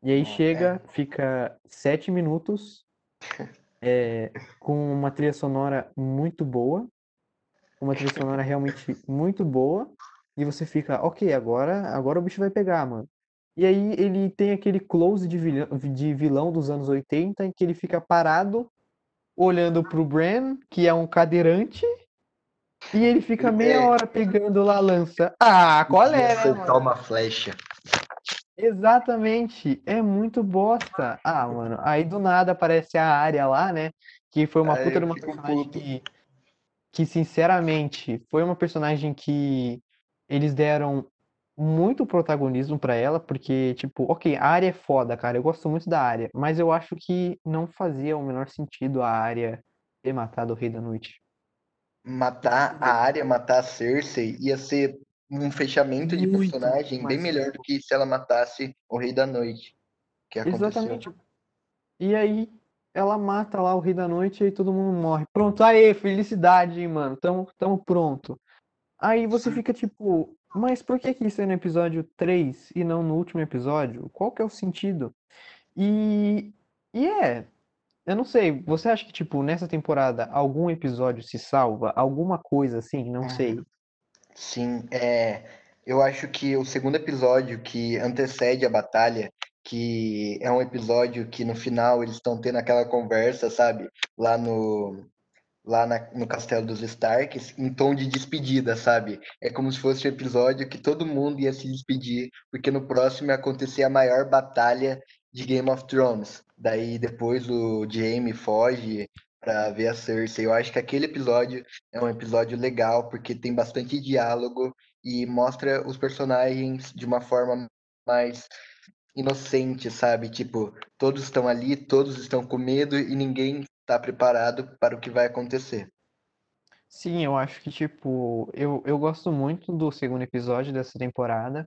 E aí chega, fica sete minutos é, com uma trilha sonora muito boa, uma trilha sonora realmente muito boa, e você fica, ok, agora, agora o bicho vai pegar, mano. E aí ele tem aquele close de vilão, de vilão dos anos 80 em que ele fica parado olhando pro Bran, que é um cadeirante, e ele fica meia É. hora pegando lá a lança. Ah, qual é, né, Soltar uma flecha. Exatamente, é muito bosta. Ah, mano, aí do nada aparece a área lá, né? Que foi uma Aí puta eu de uma personagem puto. que, que, sinceramente, foi uma personagem que eles deram muito protagonismo pra ela, porque, tipo, ok, a área é foda, cara, eu gosto muito da área, mas eu acho que não fazia o menor sentido a área ter matado o Rei da Noite. Matar a área, matar a Cersei, ia ser um fechamento de Muito personagem bem melhor do que se ela matasse o Rei da Noite. Que aconteceu. Exatamente. E aí ela mata lá o Rei da Noite e aí todo mundo morre. Pronto, aê, felicidade, hein, mano. Tamo, tamo pronto. Aí você fica tipo, mas por que que isso é no episódio 3 e não no último episódio? Qual que é o sentido? E, e é, eu não sei, você acha que, tipo, nessa temporada algum episódio se salva? Alguma coisa assim? Não sei. Sim, é, eu acho que o segundo episódio que antecede a batalha, que é um episódio que no final eles estão tendo aquela conversa, sabe? Lá no, lá na- no Castelo dos Starks, em tom de despedida, sabe? É como se fosse um episódio que todo mundo ia se despedir, porque no próximo ia acontecer a maior batalha de Game of Thrones. Daí depois o Jaime foge pra ver a Cersei. Eu acho que aquele episódio é um episódio legal, porque tem bastante diálogo e mostra os personagens de uma forma mais inocente, sabe? Tipo, todos estão ali, todos estão com medo e ninguém está preparado para o que vai acontecer. Sim, eu acho que, tipo, eu, eu gosto muito do segundo episódio dessa temporada,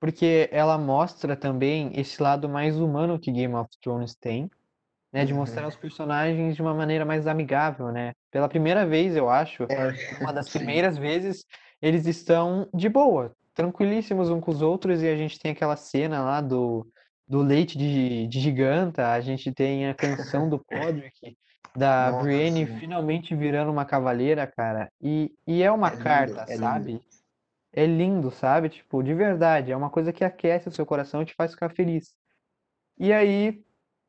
porque ela mostra também esse lado mais humano que Game of Thrones tem, né? De Uhum. mostrar os personagens de uma maneira mais amigável, né? Pela primeira vez, eu acho, É, uma das sim. primeiras vezes, eles estão de boa, tranquilíssimos uns com os outros, e a gente tem aquela cena lá do, do leite de, de giganta, a gente tem a canção do Podrick, da Nossa, Brienne sim. finalmente virando uma cavaleira, cara, e, e é uma É lindo, carta, é lindo. sabe? É lindo, sabe? Tipo, de verdade, é uma coisa que aquece o seu coração e te faz ficar feliz. E aí,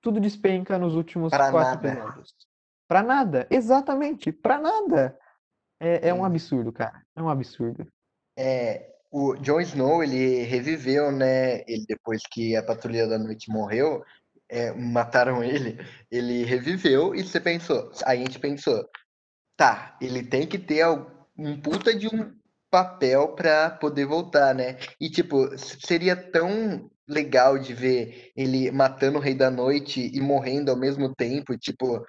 tudo despenca nos últimos Pra quatro nada. episódios. Pra nada, exatamente, pra nada. É, é um Sim. absurdo, cara. É um absurdo. É, o Jon Snow, ele reviveu, né? Ele, depois que a Patrulha da Noite morreu, é, mataram ele, ele reviveu e você pensou, aí a gente pensou, tá, ele tem que ter um puta de um papel pra poder voltar, né? E tipo, seria tão legal de ver ele matando o Rei da Noite e morrendo ao mesmo tempo, tipo,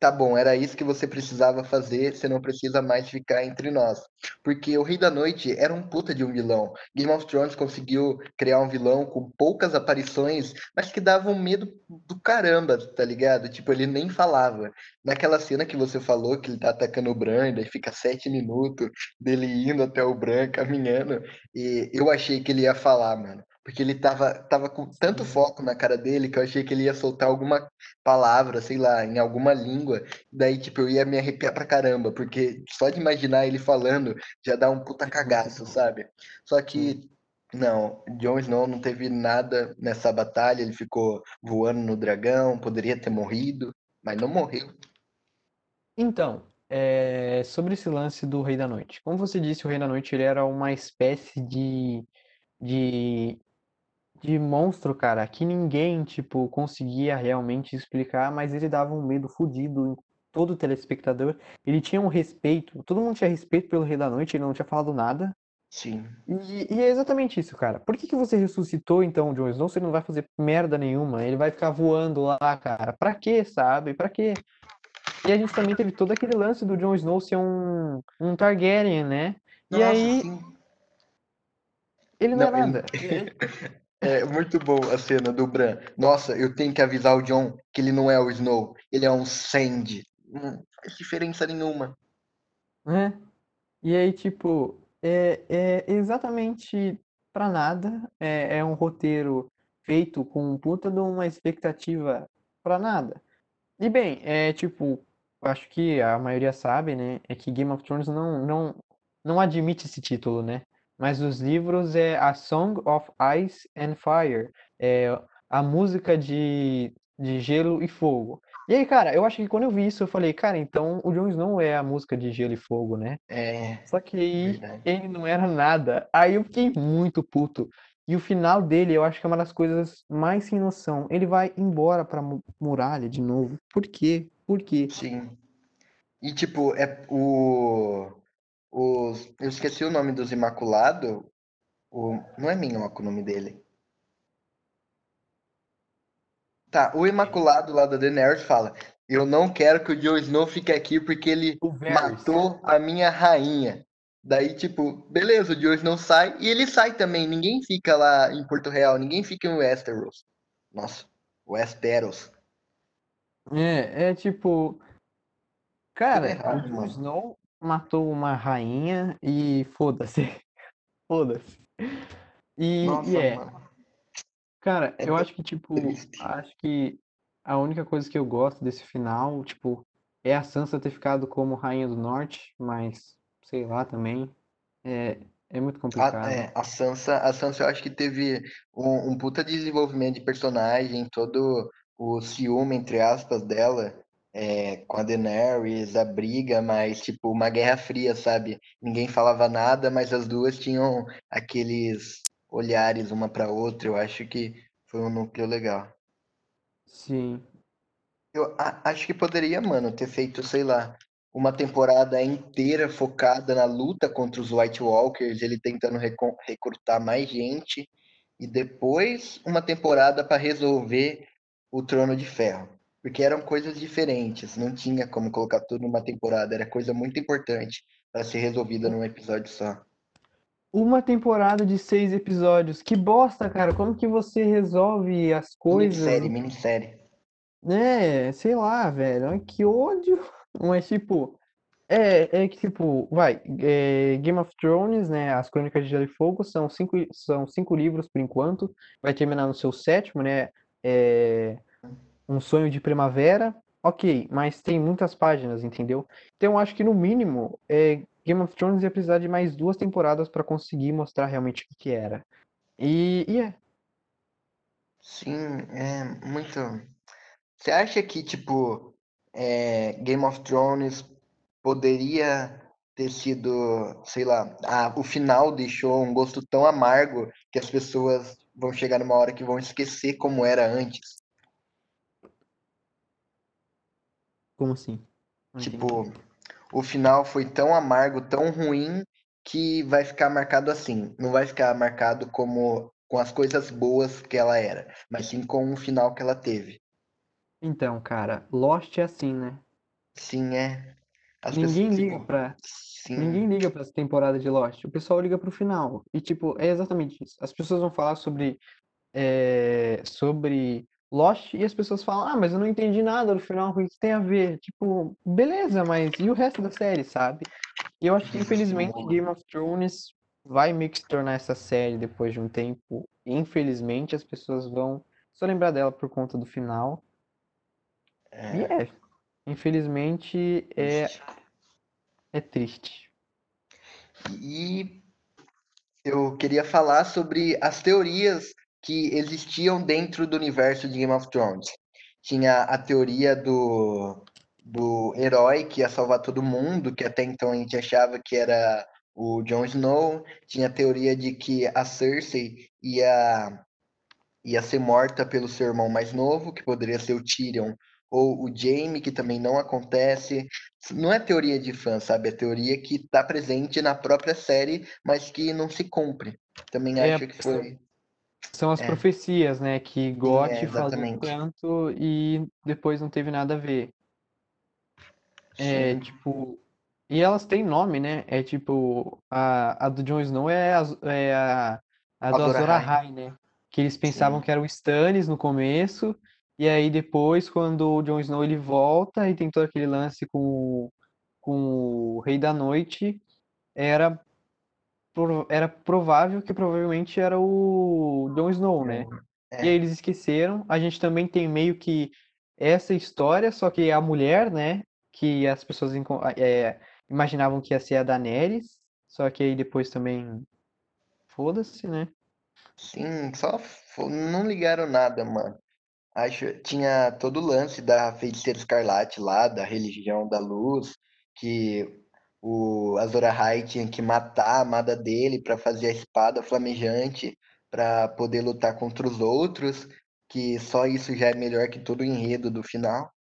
tá bom, era isso que você precisava fazer, você não precisa mais ficar entre nós. Porque o Rei da Noite era um puta de um vilão. Game of Thrones conseguiu criar um vilão com poucas aparições, mas que dava um medo do caramba, tá ligado? Tipo, ele nem falava. Naquela cena que você falou, que ele tá atacando o Bran, e daí fica sete minutos dele indo até o Bran, caminhando, e eu achei que ele ia falar, mano. Porque ele tava, tava com tanto foco na cara dele que eu achei que ele ia soltar alguma palavra, sei lá, em alguma língua. Daí, tipo, eu ia me arrepiar pra caramba, porque só de imaginar ele falando já dá um puta cagaço, sabe? Só que, não, Jon Snow não teve nada nessa batalha, ele ficou voando no dragão, poderia ter morrido, mas não morreu. Então, é, sobre esse lance do Rei da Noite. Como você disse, o Rei da Noite ele era uma espécie de, de, de monstro, cara, que ninguém, tipo, conseguia realmente explicar, mas ele dava um medo fudido em todo telespectador. Ele tinha um respeito, todo mundo tinha respeito pelo Rei da Noite, ele não tinha falado nada. Sim. E, e é exatamente isso, cara. Por que que você ressuscitou então o Jon Snow se ele não vai fazer merda nenhuma? Ele vai ficar voando lá, cara. Pra quê, sabe? Pra quê? E a gente também teve todo aquele lance do Jon Snow ser um, um Targaryen, né? E Nossa, aí, sim. ele não é Não, ele- nada. É muito boa a cena do Bran. Nossa, eu tenho que avisar o Jon que ele não é o Snow, ele é um Sand. não faz diferença nenhuma. né? E aí, tipo, é, é exatamente pra nada. É, é um roteiro feito com um puta de uma expectativa pra nada. E bem, é tipo, acho que a maioria sabe, né? É que Game of Thrones não, não, não admite esse título, né? Mas os livros é A Song of Ice and Fire, é a música de, de gelo e fogo. E aí, cara, eu acho que quando eu vi isso, eu falei, cara, então o Jon Snow é a música de gelo e fogo, né? É, Só que aí verdade. ele não era nada. Aí eu fiquei muito puto. E o final dele, eu acho que é uma das coisas mais sem noção. Ele vai embora pra mu- muralha de novo. Por quê? Por quê? Sim. E tipo, é o. Os, eu esqueci o nome dos Imaculado. O, não é Minhoca o nome dele. Tá, o Imaculado lá da Daenerys fala: Eu não quero que o Jon Snow fique aqui porque ele O matou a minha rainha. Daí, tipo, beleza, o Jon Snow sai e ele sai também. Ninguém fica lá em Porto Real, ninguém fica em Westeros. Nossa, Westeros. É, é tipo, cara, o errado, Jon mano. Snow matou uma rainha e foda-se. Foda-se. E, Nossa, e é, mano. cara, É eu acho que, tipo, triste. acho que a única coisa que eu gosto desse final, tipo, é a Sansa ter ficado como Rainha do Norte, mas sei lá também. É, é muito A, complicado. é, a Sansa, a Sansa eu acho que teve um, um puta desenvolvimento de personagem, todo o ciúme, entre aspas, dela é, com a Daenerys, a briga, mas tipo, uma guerra fria, sabe? Ninguém falava nada, mas as duas tinham aqueles olhares uma pra outra. Eu acho que foi um núcleo legal. Sim. Eu acho que poderia, mano, ter feito, sei lá, uma temporada inteira focada na luta contra os White Walkers, ele tentando recrutar mais gente, e depois uma temporada para resolver o Trono de Ferro. Porque eram coisas diferentes, não tinha como colocar tudo numa temporada, era coisa muito importante para ser resolvida num episódio só. Uma temporada de seis episódios. Que bosta, cara. Como que você resolve as coisas? Minissérie, minissérie. É, sei lá, velho. Que ódio. Mas, tipo, é, é que, tipo, vai. é, Game of Thrones, né? As Crônicas de Gelo e Fogo são cinco, são cinco livros por enquanto. Vai terminar no seu sétimo, né? É, Um Sonho de Primavera. Ok, mas tem muitas páginas, entendeu? Então, acho que no mínimo, é, Game of Thrones ia precisar de mais duas temporadas para conseguir mostrar realmente o que era. E, e é. Sim, é muito. Você acha que, tipo, é, Game of Thrones poderia ter sido, sei lá, o final deixou um gosto tão amargo que as pessoas vão chegar numa hora que vão esquecer como era antes? Como assim? Não entendi. Tipo, o final foi tão amargo, tão ruim, que vai ficar marcado assim. Não vai ficar marcado como com as coisas boas que ela era, mas sim com o final que ela teve. Então, cara, Lost é assim, né? Sim, é. As Ninguém liga ficam. pra. Sim. Ninguém liga pra essa temporada de Lost. O pessoal liga pro final. E, tipo, é exatamente isso. As pessoas vão falar sobre, é, sobre Lost e as pessoas falam, ah, mas eu não entendi nada do final, o que isso tem a ver? Tipo, beleza, mas e o resto da série, sabe? E eu acho que, infelizmente. Game of Thrones vai meio que se tornar essa série depois de um tempo. Infelizmente, as pessoas vão só lembrar dela por conta do final. E É, é, infelizmente, é, é triste. E eu queria falar sobre as teorias que existiam dentro do universo de Game of Thrones. Tinha a teoria do, do herói que ia salvar todo mundo, que até então a gente achava que era o Jon Snow. Tinha a teoria de que a Cersei ia, ia ser morta pelo seu irmão mais novo, que poderia ser o Tyrion ou o Jaime, que também não acontece. Não é teoria de fã, sabe? É teoria que está presente na própria série, mas que não se cumpre. Também É, acho que foi. São as É. profecias, né? Que é, Gotti falou exatamente. tanto e depois não teve nada a ver. É, Sim, tipo. E elas têm nome, né? É tipo. A, a do Jon Snow é a, é a, a do Azor Ahai. Né? Que eles pensavam Sim. que era o Stannis no começo. E aí depois, quando o Jon Snow ele volta e tem todo aquele lance com, o- com o Rei da Noite, era, era provável que provavelmente era o Jon Snow, né? É. E aí eles esqueceram. A gente também tem meio que essa história, só que a mulher, né? Que as pessoas é, imaginavam que ia ser a Daenerys, só que aí depois também foda-se, né? Sim, só não ligaram nada, mano. Acho, tinha todo o lance da Feiticeira Escarlate lá, da religião da luz, que o Azor Ahai tinha que matar a amada dele para fazer a espada flamejante para poder lutar contra os outros, que só isso já é melhor que todo o enredo do final.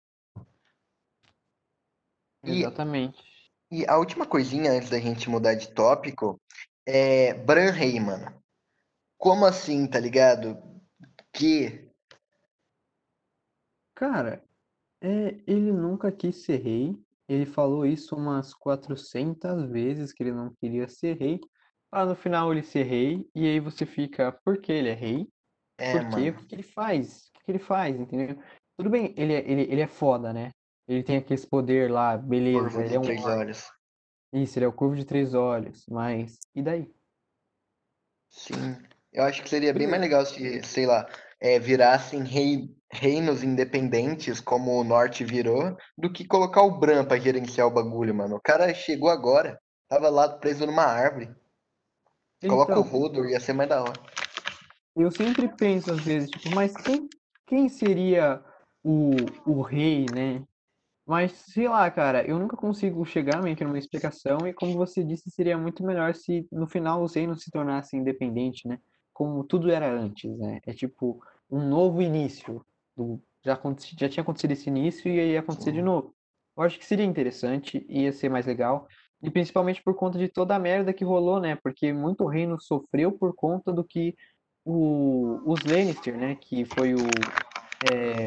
E, Exatamente. e a última coisinha antes da gente mudar de tópico é Bran Rei, mano. Como assim, tá ligado? Que Cara, é, ele nunca quis ser rei. Ele falou isso umas 400 vezes que ele não queria ser rei. Para no final ele ser rei, e aí você fica, por que ele é rei? é, Por quê? O que ele faz? O que ele faz, entendeu? Tudo bem, ele é, ele, ele é foda, né? Ele tem aquele poder lá, beleza, Corvo ele de é um três olhos. Isso, ele é o Curvo de Três Olhos, mas e daí? Sim, eu acho que seria bem mais legal se, sei lá, é, virassem rei, reinos independentes, como o Norte virou, do que colocar o Bran pra gerenciar o bagulho, mano. O cara chegou agora, tava lá preso numa árvore. Coloca o Então, Hodor, ia ser mais da hora. eu sempre penso às vezes, tipo, mas quem, quem seria o, o rei, né? Mas sei lá, cara, eu nunca consigo chegar meio que numa explicação, e como você disse, seria muito melhor se no final os reinos se tornassem independentes, né? Como tudo era antes, né? É tipo um novo início. Do, já, já tinha acontecido esse início e aí ia acontecer de Sim. novo. Eu acho que seria interessante, ia ser mais legal, e principalmente por conta de toda a merda que rolou, né? Porque muito reino sofreu por conta do que o, os Lannister, né? Que foi o. é,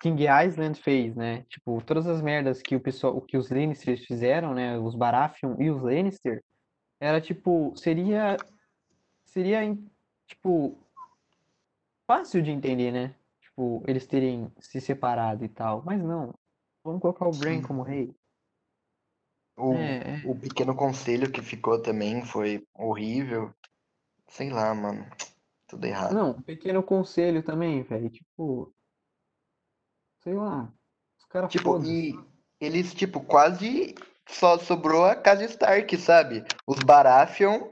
King Island fez, né? Tipo, todas as merdas que o pessoal, que os Lannisters fizeram, né? Os Baratheon e os Lannister, era tipo, seria, seria, tipo, fácil de entender, né? Tipo, eles terem se separado e tal. Mas não, vamos colocar o Bran como rei. O, É, é. o pequeno conselho que ficou também foi horrível. Sei lá, mano. Tudo errado. Não, um pequeno conselho também, velho. Tipo, sei lá, os caras Tipo, e eles, tipo, quase só sobrou a casa Stark, sabe? Os Baratheon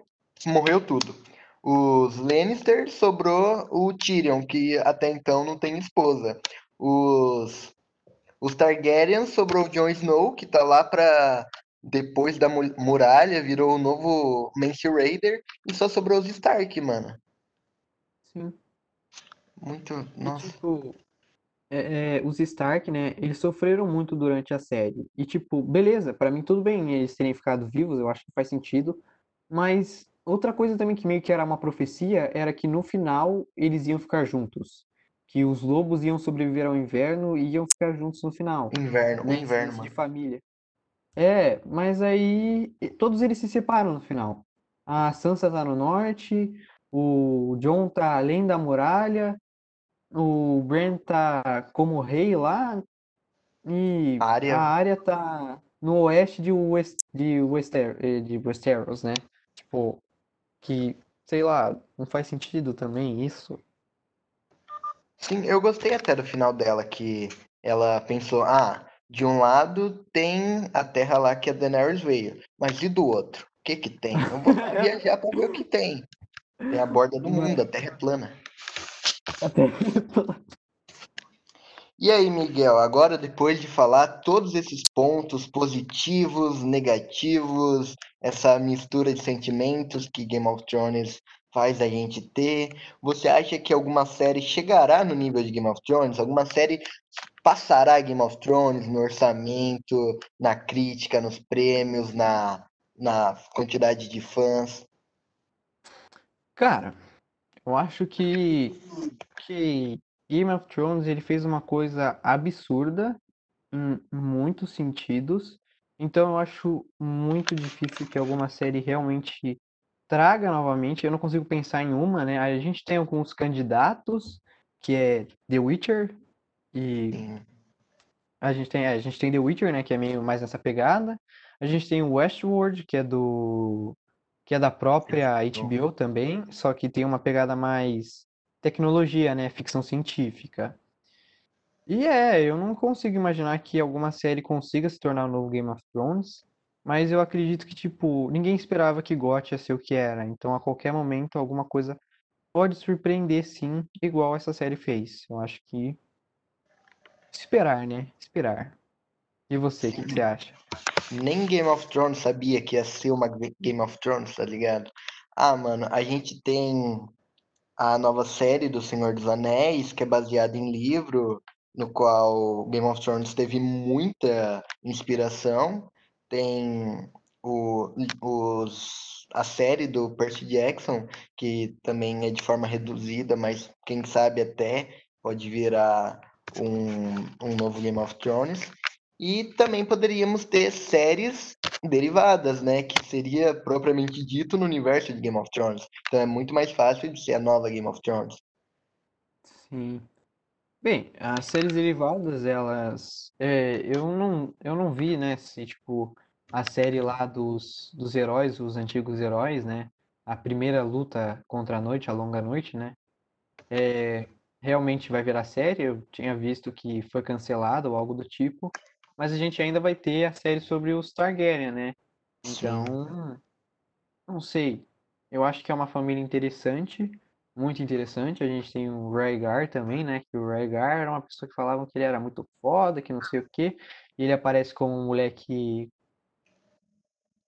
morreu tudo. Os Lannister sobrou o Tyrion, que até então não tem esposa. Os, os Targaryen sobrou o Jon Snow, que tá lá pra. Depois da mu- muralha, virou o novo Mance Raider. E só sobrou os Stark, mano. Sim. Muito. E Nossa. tipo, é, é, os Stark, né, eles sofreram muito durante a série. E tipo, beleza, pra mim tudo bem eles terem ficado vivos, eu acho que faz sentido. Mas outra coisa também que meio que era uma profecia era que no final eles iam ficar juntos. Que os lobos iam sobreviver ao inverno e iam ficar juntos no final, Inverno, o né? Inverno, de mano. família. É, mas aí todos eles se separam no final. A Sansa tá no norte, o Jon tá além da muralha, o Bran tá como rei lá e a Área. área tá no oeste de, West, de, Wester, eh, de Westeros, né? Tipo, que, sei lá, não faz sentido também isso. Sim, eu gostei até do final dela, que ela pensou, ah, de um lado tem a terra lá que a Daenerys veio, mas e do outro? O que que tem? Eu vou viajar pra ver o que tem. Tem a borda do mundo, a terra é plana. Até... E aí, Miguel, agora depois de falar todos esses pontos positivos, negativos, essa mistura de sentimentos que Game of Thrones faz a gente ter, você acha que alguma série chegará no nível de Game of Thrones? Alguma série passará Game of Thrones no orçamento, na crítica, nos prêmios, na, na quantidade de fãs? Cara, eu acho que, que Game of Thrones ele fez uma coisa absurda em muitos sentidos. Então eu acho muito difícil que alguma série realmente traga novamente. Eu não consigo pensar em uma, né? A gente tem alguns candidatos, que é The Witcher, E Sim. a gente tem, a gente tem The Witcher, né, que é meio mais nessa pegada. A gente tem o Westworld, que é do que é da própria HBO também, só que tem uma pegada mais tecnologia, né, ficção científica. E é, eu não consigo imaginar que alguma série consiga se tornar o novo Game of Thrones, mas eu acredito que, tipo, ninguém esperava que GOT ia ser o que era. Então, a qualquer momento, alguma coisa pode surpreender, sim, igual essa série fez. Eu acho que. Esperar, né? Esperar. E você, o que, que você acha? Nem Game of Thrones sabia que ia ser uma Game of Thrones, tá ligado? Ah, mano, a gente tem a nova série do Senhor dos Anéis, que é baseada em livro, no qual Game of Thrones teve muita inspiração. Tem o, os, a série do Percy Jackson, que também é de forma reduzida, mas quem sabe até pode virar um, um novo Game of Thrones. E também poderíamos ter séries derivadas, né? Que seria propriamente dito no universo de Game of Thrones. Então é muito mais fácil de ser a nova Game of Thrones. Sim. Bem, as séries derivadas, elas. é, eu não, eu não vi, né? Se, tipo, a série lá dos, dos heróis, os antigos heróis, né? A primeira luta contra a noite, a longa noite, né? É, realmente vai virar série. Eu tinha visto que foi cancelado ou algo do tipo. Mas a gente ainda vai ter a série sobre os Targaryen, né? Então, não sei. Eu acho que é uma família interessante, muito interessante. A gente tem o Rhaegar também, né? Que o Rhaegar era uma pessoa que falavam que ele era muito foda, que não sei o quê. E ele aparece como um moleque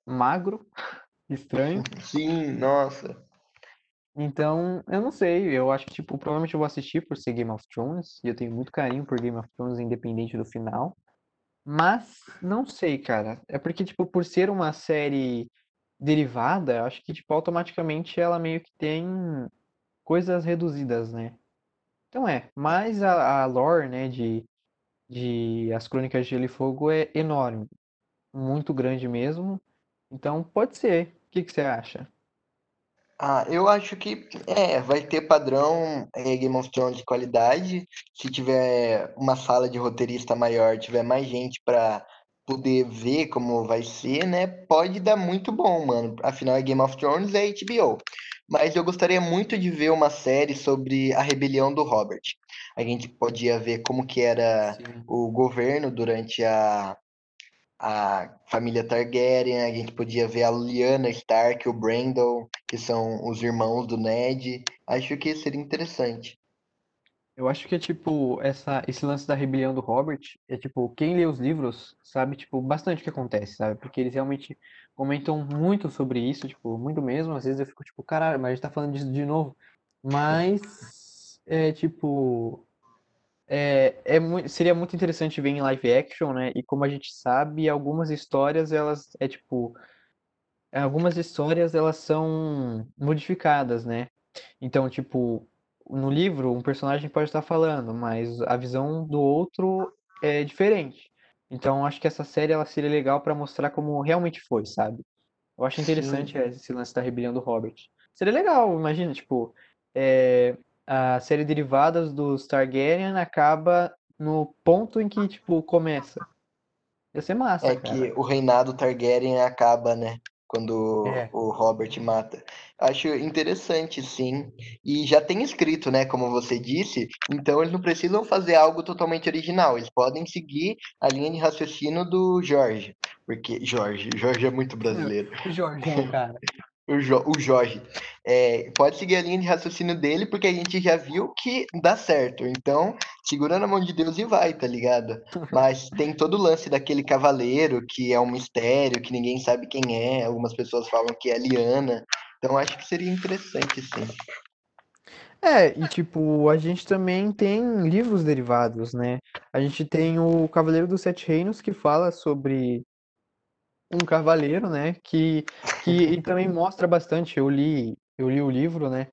magro, estranho. Sim, nossa. Então, eu não sei. Eu acho que, tipo, provavelmente eu vou assistir por ser Game of Thrones. E eu tenho muito carinho por Game of Thrones, independente do final. Mas não sei, cara. É porque, tipo, por ser uma série derivada, acho que, tipo, automaticamente ela meio que tem coisas reduzidas, né? Então é, mas a, a lore, né, de, de As Crônicas de Gelo e Fogo é enorme. Muito grande mesmo. Então pode ser. O que que você acha? Ah, eu acho que é, vai ter padrão é, Game of Thrones de qualidade. Se tiver uma sala de roteirista maior, tiver mais gente pra poder ver como vai ser, né? Pode dar muito bom, mano. Afinal, é Game of Thrones é HBO. Mas eu gostaria muito de ver uma série sobre a rebelião do Robert. A gente podia ver como que era Sim. o governo durante a a família Targaryen, a gente podia ver a Lyanna Stark, o Brandon, que são os irmãos do Ned. Acho que seria interessante. Eu acho que é tipo, essa, esse lance da rebelião do Robert, é tipo, quem lê os livros sabe, tipo, bastante o que acontece, sabe? Porque eles realmente comentam muito sobre isso, tipo, muito mesmo. Às vezes eu fico tipo, caralho, mas a gente tá falando disso de novo. Mas, é tipo, é, é seria muito interessante ver em live action, né? E como a gente sabe, algumas histórias, elas, é tipo, algumas histórias, elas são modificadas, né? Então, tipo, no livro, um personagem pode estar falando, mas a visão do outro é diferente. Então, acho que essa série ela seria legal para mostrar como realmente foi, sabe? Eu acho Sim, interessante esse lance da rebelião do Robert. Seria legal, imagina, tipo, é, a série Derivadas dos Targaryen acaba no ponto em que, tipo, começa. Ia ser massa, é cara. que o reinado Targaryen acaba, né? Quando É, o Robert mata. Acho interessante, sim. E já tem escrito, né? Como você disse, então eles não precisam fazer algo totalmente original. Eles podem seguir a linha de raciocínio do Jorge. Porque Jorge, Jorge é muito brasileiro. o Jorgão, cara. O, Jo- o Jorge. É, pode seguir a linha de raciocínio dele, porque a gente já viu que dá certo. Então, segura na mão de Deus e vai, tá ligado? Mas tem todo o lance daquele cavaleiro, que é um mistério, que ninguém sabe quem é. Algumas pessoas falam que é a Liana. Então, acho que seria interessante, sim. É, e tipo, a gente também tem livros derivados, né? A gente tem o Cavaleiro dos Sete Reinos, que fala sobre um cavaleiro, né? Que, que e também mostra bastante. Eu li, eu li o livro, né?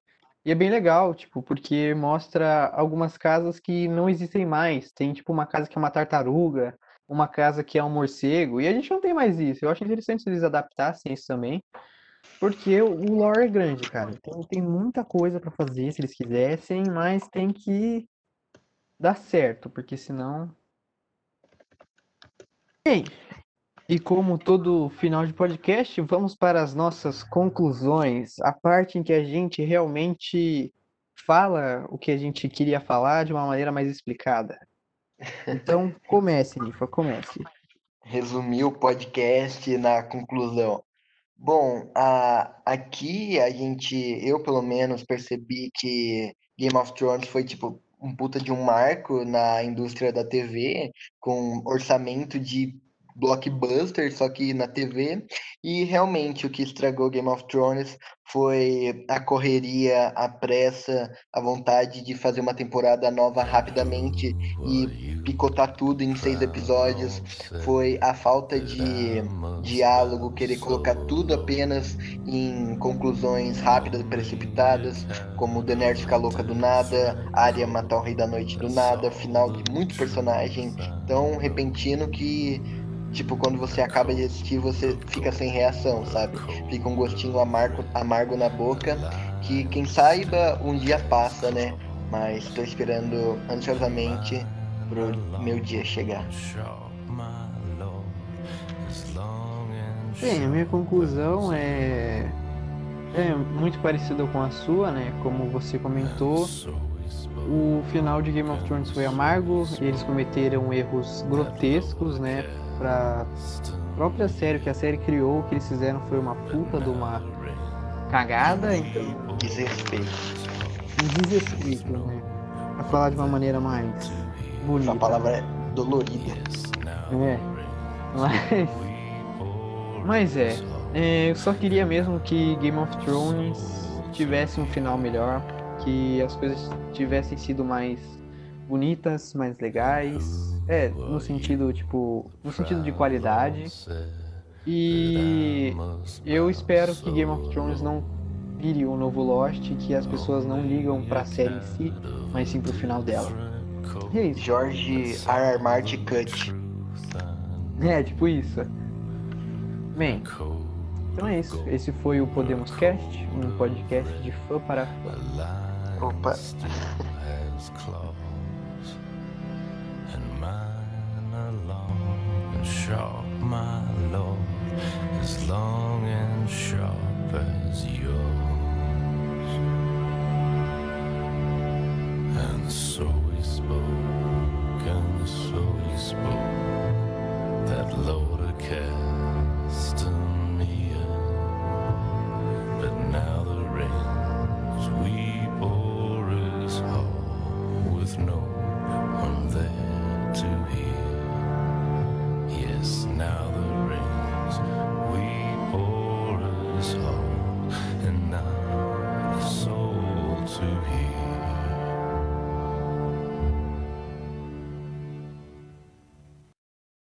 E é bem legal, tipo, porque mostra algumas casas que não existem mais. Tem, tipo, uma casa que é uma tartaruga, uma casa que é um morcego, e a gente não tem mais isso. Eu acho interessante se eles adaptassem isso também, porque o lore é grande, cara. Então tem muita coisa pra fazer se eles quisessem, mas tem que dar certo, porque senão. Bem, e como todo final de podcast, vamos para as nossas conclusões, a parte em que a gente realmente fala o que a gente queria falar de uma maneira mais explicada. Então, comece, Nifa, comece. Resumir o podcast na conclusão. Bom, a, aqui a gente, eu pelo menos percebi que Game of Thrones foi tipo um puta de um marco na indústria da TV, com orçamento de blockbuster, só que na TV. E realmente o que estragou Game of Thrones foi a correria, a pressa, a vontade de fazer uma temporada nova rapidamente e picotar tudo em seis episódios. Foi a falta de diálogo, querer colocar tudo apenas em conclusões rápidas e precipitadas, como Daenerys ficar louca do nada, Arya matar o Rei da Noite do nada, final de muito personagem tão repentino que tipo, quando você acaba de assistir, você fica sem reação, sabe? Fica um gostinho amargo, amargo na boca, que quem saiba um dia passa, né? Mas tô esperando ansiosamente pro meu dia chegar. Bem, a minha conclusão é é muito parecida com a sua, né? Como você comentou, o final de Game of Thrones foi amargo, eles cometeram erros grotescos, né? Pra própria série que a série criou, o que eles fizeram foi uma puta de uma cagada. Então... Desrespeito. Um desrespeito, né? Pra falar de uma maneira mais bonita. Essa palavra é dolorida. É. Mas. Mas é. é. Eu só queria mesmo que Game of Thrones tivesse um final melhor. Que as coisas tivessem sido mais bonitas, mais legais é, no sentido, tipo, no sentido de qualidade. E eu espero que Game of Thrones não vire um novo Lost, que as pessoas não ligam pra série em si, mas sim pro final dela. E é isso. George R. R. Martin Cut. É, tipo isso. Bem, então é isso. Esse foi o Podemos Cast, um podcast de fã para fã. Opa. long and sharp, my lord, as long and sharp as yours. And so he spoke, and so he spoke, that load of cast.